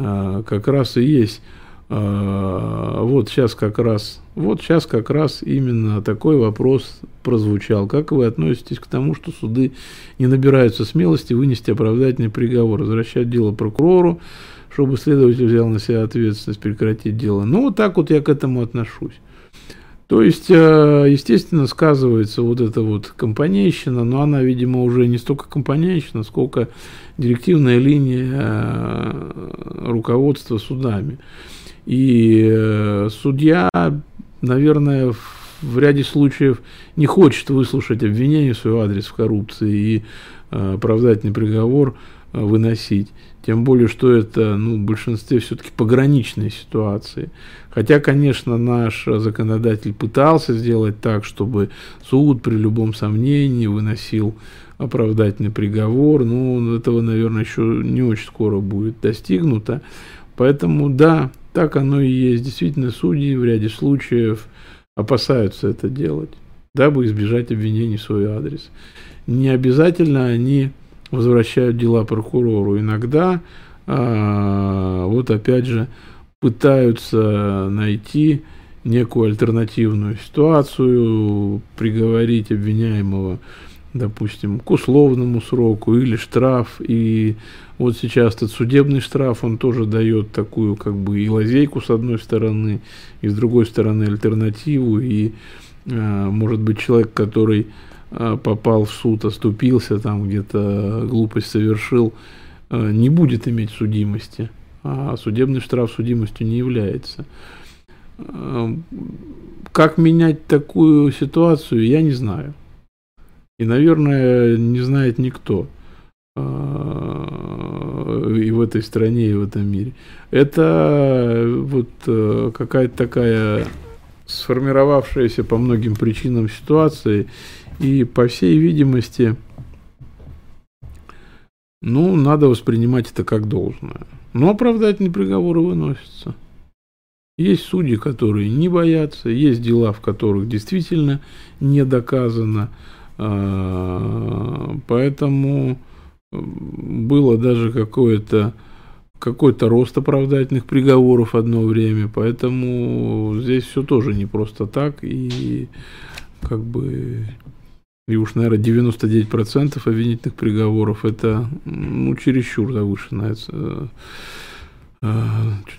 B: а, как раз и есть вот сейчас как раз, вот сейчас как раз именно такой вопрос прозвучал. Как вы относитесь к тому, что суды не набираются смелости вынести оправдательный приговор, возвращать дело прокурору, чтобы следователь взял на себя ответственность прекратить дело? Ну, вот так вот я к этому отношусь. То есть, а, естественно, сказывается вот эта вот компанейщина, но она, видимо, уже не столько компанейщина, сколько директивная линия а, руководства судами. И э, судья, наверное, в ряде случаев не хочет выслушать обвинение в свой адрес в коррупции и э, оправдательный приговор э, выносить. Тем более, что это ну, в большинстве все-таки пограничные ситуации. Хотя, конечно, наш законодатель пытался сделать так, чтобы суд при любом сомнении выносил оправдательный приговор. Но этого, наверное, еще не очень скоро будет достигнуто. Поэтому, да, так оно и есть. Действительно, судьи в ряде случаев опасаются это делать, дабы избежать обвинений в свой адрес. Не обязательно они возвращают дела прокурору. Иногда, а, вот опять же, пытаются найти некую альтернативную ситуацию, приговорить обвиняемого допустим, к условному сроку или штраф. И вот сейчас этот судебный штраф, он тоже дает такую как бы и лазейку с одной стороны, и с другой стороны альтернативу. И э, может быть человек, который э, попал в суд, оступился, там где-то глупость совершил, э, не будет иметь судимости. А судебный штраф судимостью не является. Как менять такую ситуацию, я не знаю. И, наверное, не знает никто а, и в этой стране, и в этом мире. Это вот э, какая-то такая сформировавшаяся по многим причинам ситуация, и, по всей видимости, ну, надо воспринимать это как должное. Но оправдательные приговоры выносятся. Есть судьи, которые не боятся, есть дела, в которых действительно не доказано, поэтому было даже какое-то какой-то рост оправдательных приговоров одно время, поэтому здесь все тоже не просто так, и как бы, и уж, наверное, 99% обвинительных приговоров это, ну, чересчур завышенная, э,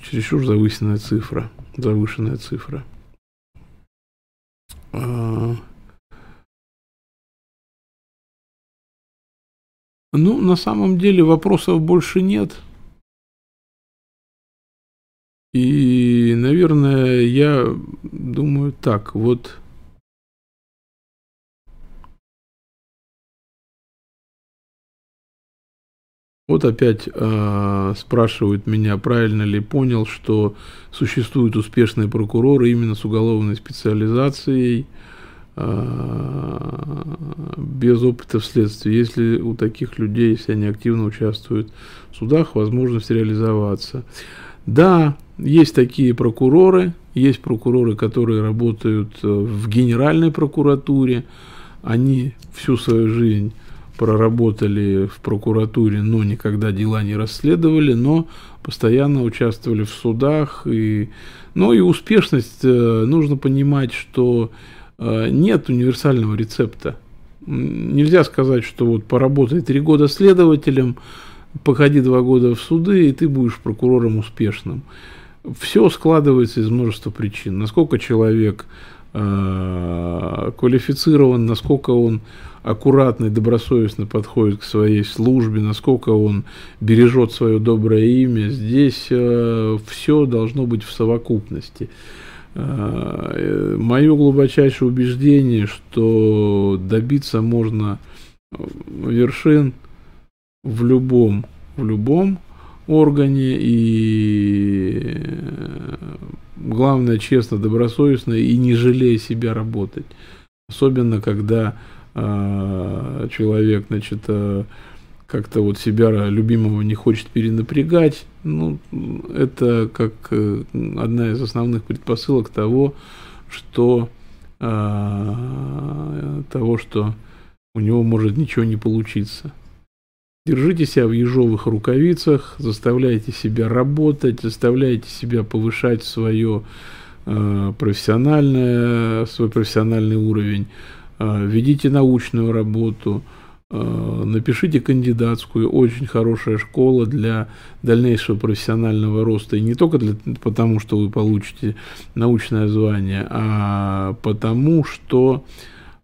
B: чересчур завышенная цифра, завышенная цифра. Ну, на самом деле вопросов больше нет. И, наверное, я думаю так, вот Вот опять э, спрашивают меня, правильно ли понял, что существуют успешные прокуроры именно с уголовной специализацией, э, без опыта в следствии. Если у таких людей, если они активно участвуют в судах, возможность реализоваться. Да, есть такие прокуроры, есть прокуроры, которые работают э, в Генеральной прокуратуре, они всю свою жизнь проработали в прокуратуре, но никогда дела не расследовали, но постоянно участвовали в судах. И, ну и успешность, э, нужно понимать, что э, нет универсального рецепта. Нельзя сказать, что вот поработай три года следователем, походи два года в суды, и ты будешь прокурором успешным. Все складывается из множества причин. Насколько человек э, квалифицирован, насколько он аккуратно и добросовестно подходит к своей службе, насколько он бережет свое доброе имя. Здесь э, все должно быть в совокупности. Э, мое глубочайшее убеждение, что добиться можно вершин в любом, в любом органе и э, главное честно, добросовестно и не жалея себя работать. Особенно когда а, человек, значит, а, как-то вот себя любимого не хочет перенапрягать, ну, это как э, одна из основных предпосылок того, что э, того, что у него может ничего не получиться. Держите себя в ежовых рукавицах, заставляйте себя работать, заставляйте себя повышать свое э, профессиональное, свой профессиональный уровень. А, ведите научную работу, а, напишите кандидатскую, очень хорошая школа для дальнейшего профессионального роста. И не только для, потому, что вы получите научное звание, а потому, что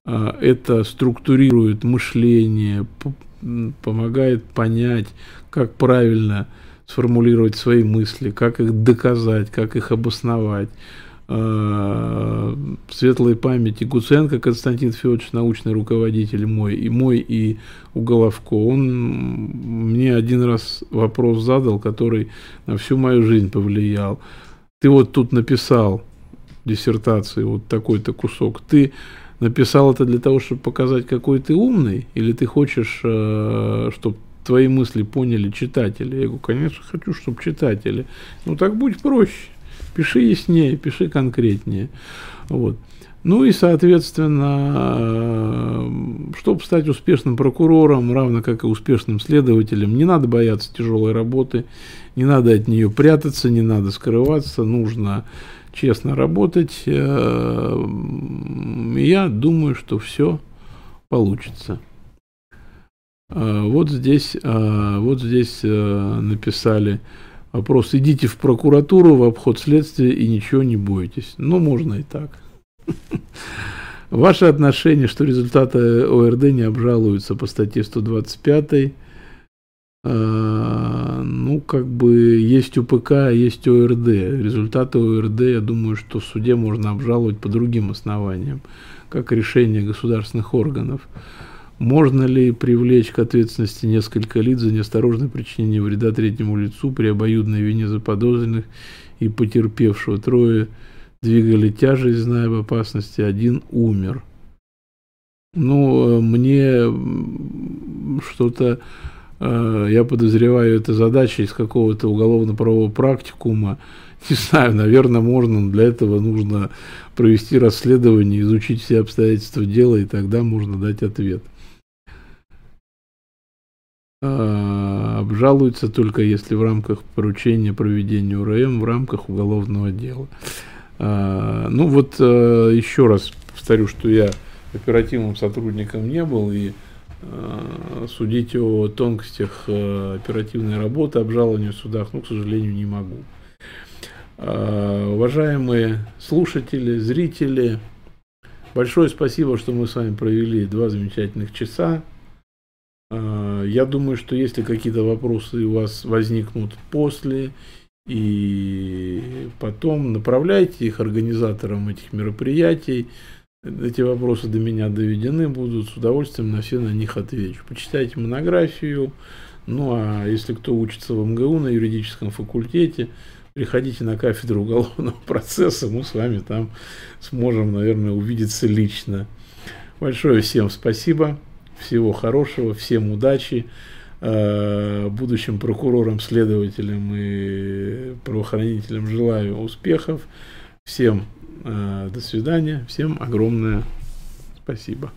B: а, это структурирует мышление, помогает понять, как правильно сформулировать свои мысли, как их доказать, как их обосновать. Э, светлой памяти Гуценко Константин Федорович, научный руководитель мой, и мой, и Уголовко, он мне один раз вопрос задал, который на всю мою жизнь повлиял. Ты вот тут написал диссертации вот такой-то кусок, ты написал это для того, чтобы показать, какой ты умный, или ты хочешь, э, чтобы твои мысли поняли читатели? Я говорю, конечно, хочу, чтобы читатели. Ну так будь проще пиши яснее, пиши конкретнее. Вот. Ну и, соответственно, э, чтобы стать успешным прокурором, равно как и успешным следователем, не надо бояться тяжелой работы, не надо от нее прятаться, не надо скрываться, нужно честно работать. Э, я думаю, что все получится. Э, вот здесь, вот здесь написали Вопрос, идите в прокуратуру в обход следствия и ничего не бойтесь. Ну, можно и так. Ваше отношение, что результаты ОРД не обжалуются по статье 125. А, ну, как бы есть УПК, есть ОРД. Результаты ОРД, я думаю, что в суде можно обжаловать по другим основаниям, как решение государственных органов. Можно ли привлечь к ответственности несколько лиц за неосторожное причинение вреда третьему лицу при обоюдной вине заподозренных и потерпевшего? Трое двигали тяжесть, зная об опасности, один умер. Ну, мне что-то, э, я подозреваю, это задача из какого-то уголовно-правового практикума. Не знаю, наверное, можно, для этого нужно провести расследование, изучить все обстоятельства дела, и тогда можно дать ответ. А, обжалуется только если в рамках поручения проведения УРМ в рамках уголовного дела. А, ну вот а, еще раз повторю, что я оперативным сотрудником не был и судить о тонкостях оперативной работы, обжалования в судах, ну, к сожалению, не могу. Уважаемые слушатели, зрители, большое спасибо, что мы с вами провели два замечательных часа. А, я думаю, что если какие-то вопросы у вас возникнут после и потом, направляйте их организаторам этих мероприятий. Эти вопросы до меня доведены будут, с удовольствием на все на них отвечу. Почитайте монографию, Ну а если кто учится в МГУ на юридическом факультете, приходите на кафедру уголовного процесса, мы с вами там сможем, наверное, увидеться лично. Большое всем спасибо, всего хорошего, всем удачи. Э, будущим прокурорам, следователям и правоохранителям желаю успехов. Всем э, до свидания, всем огромное спасибо.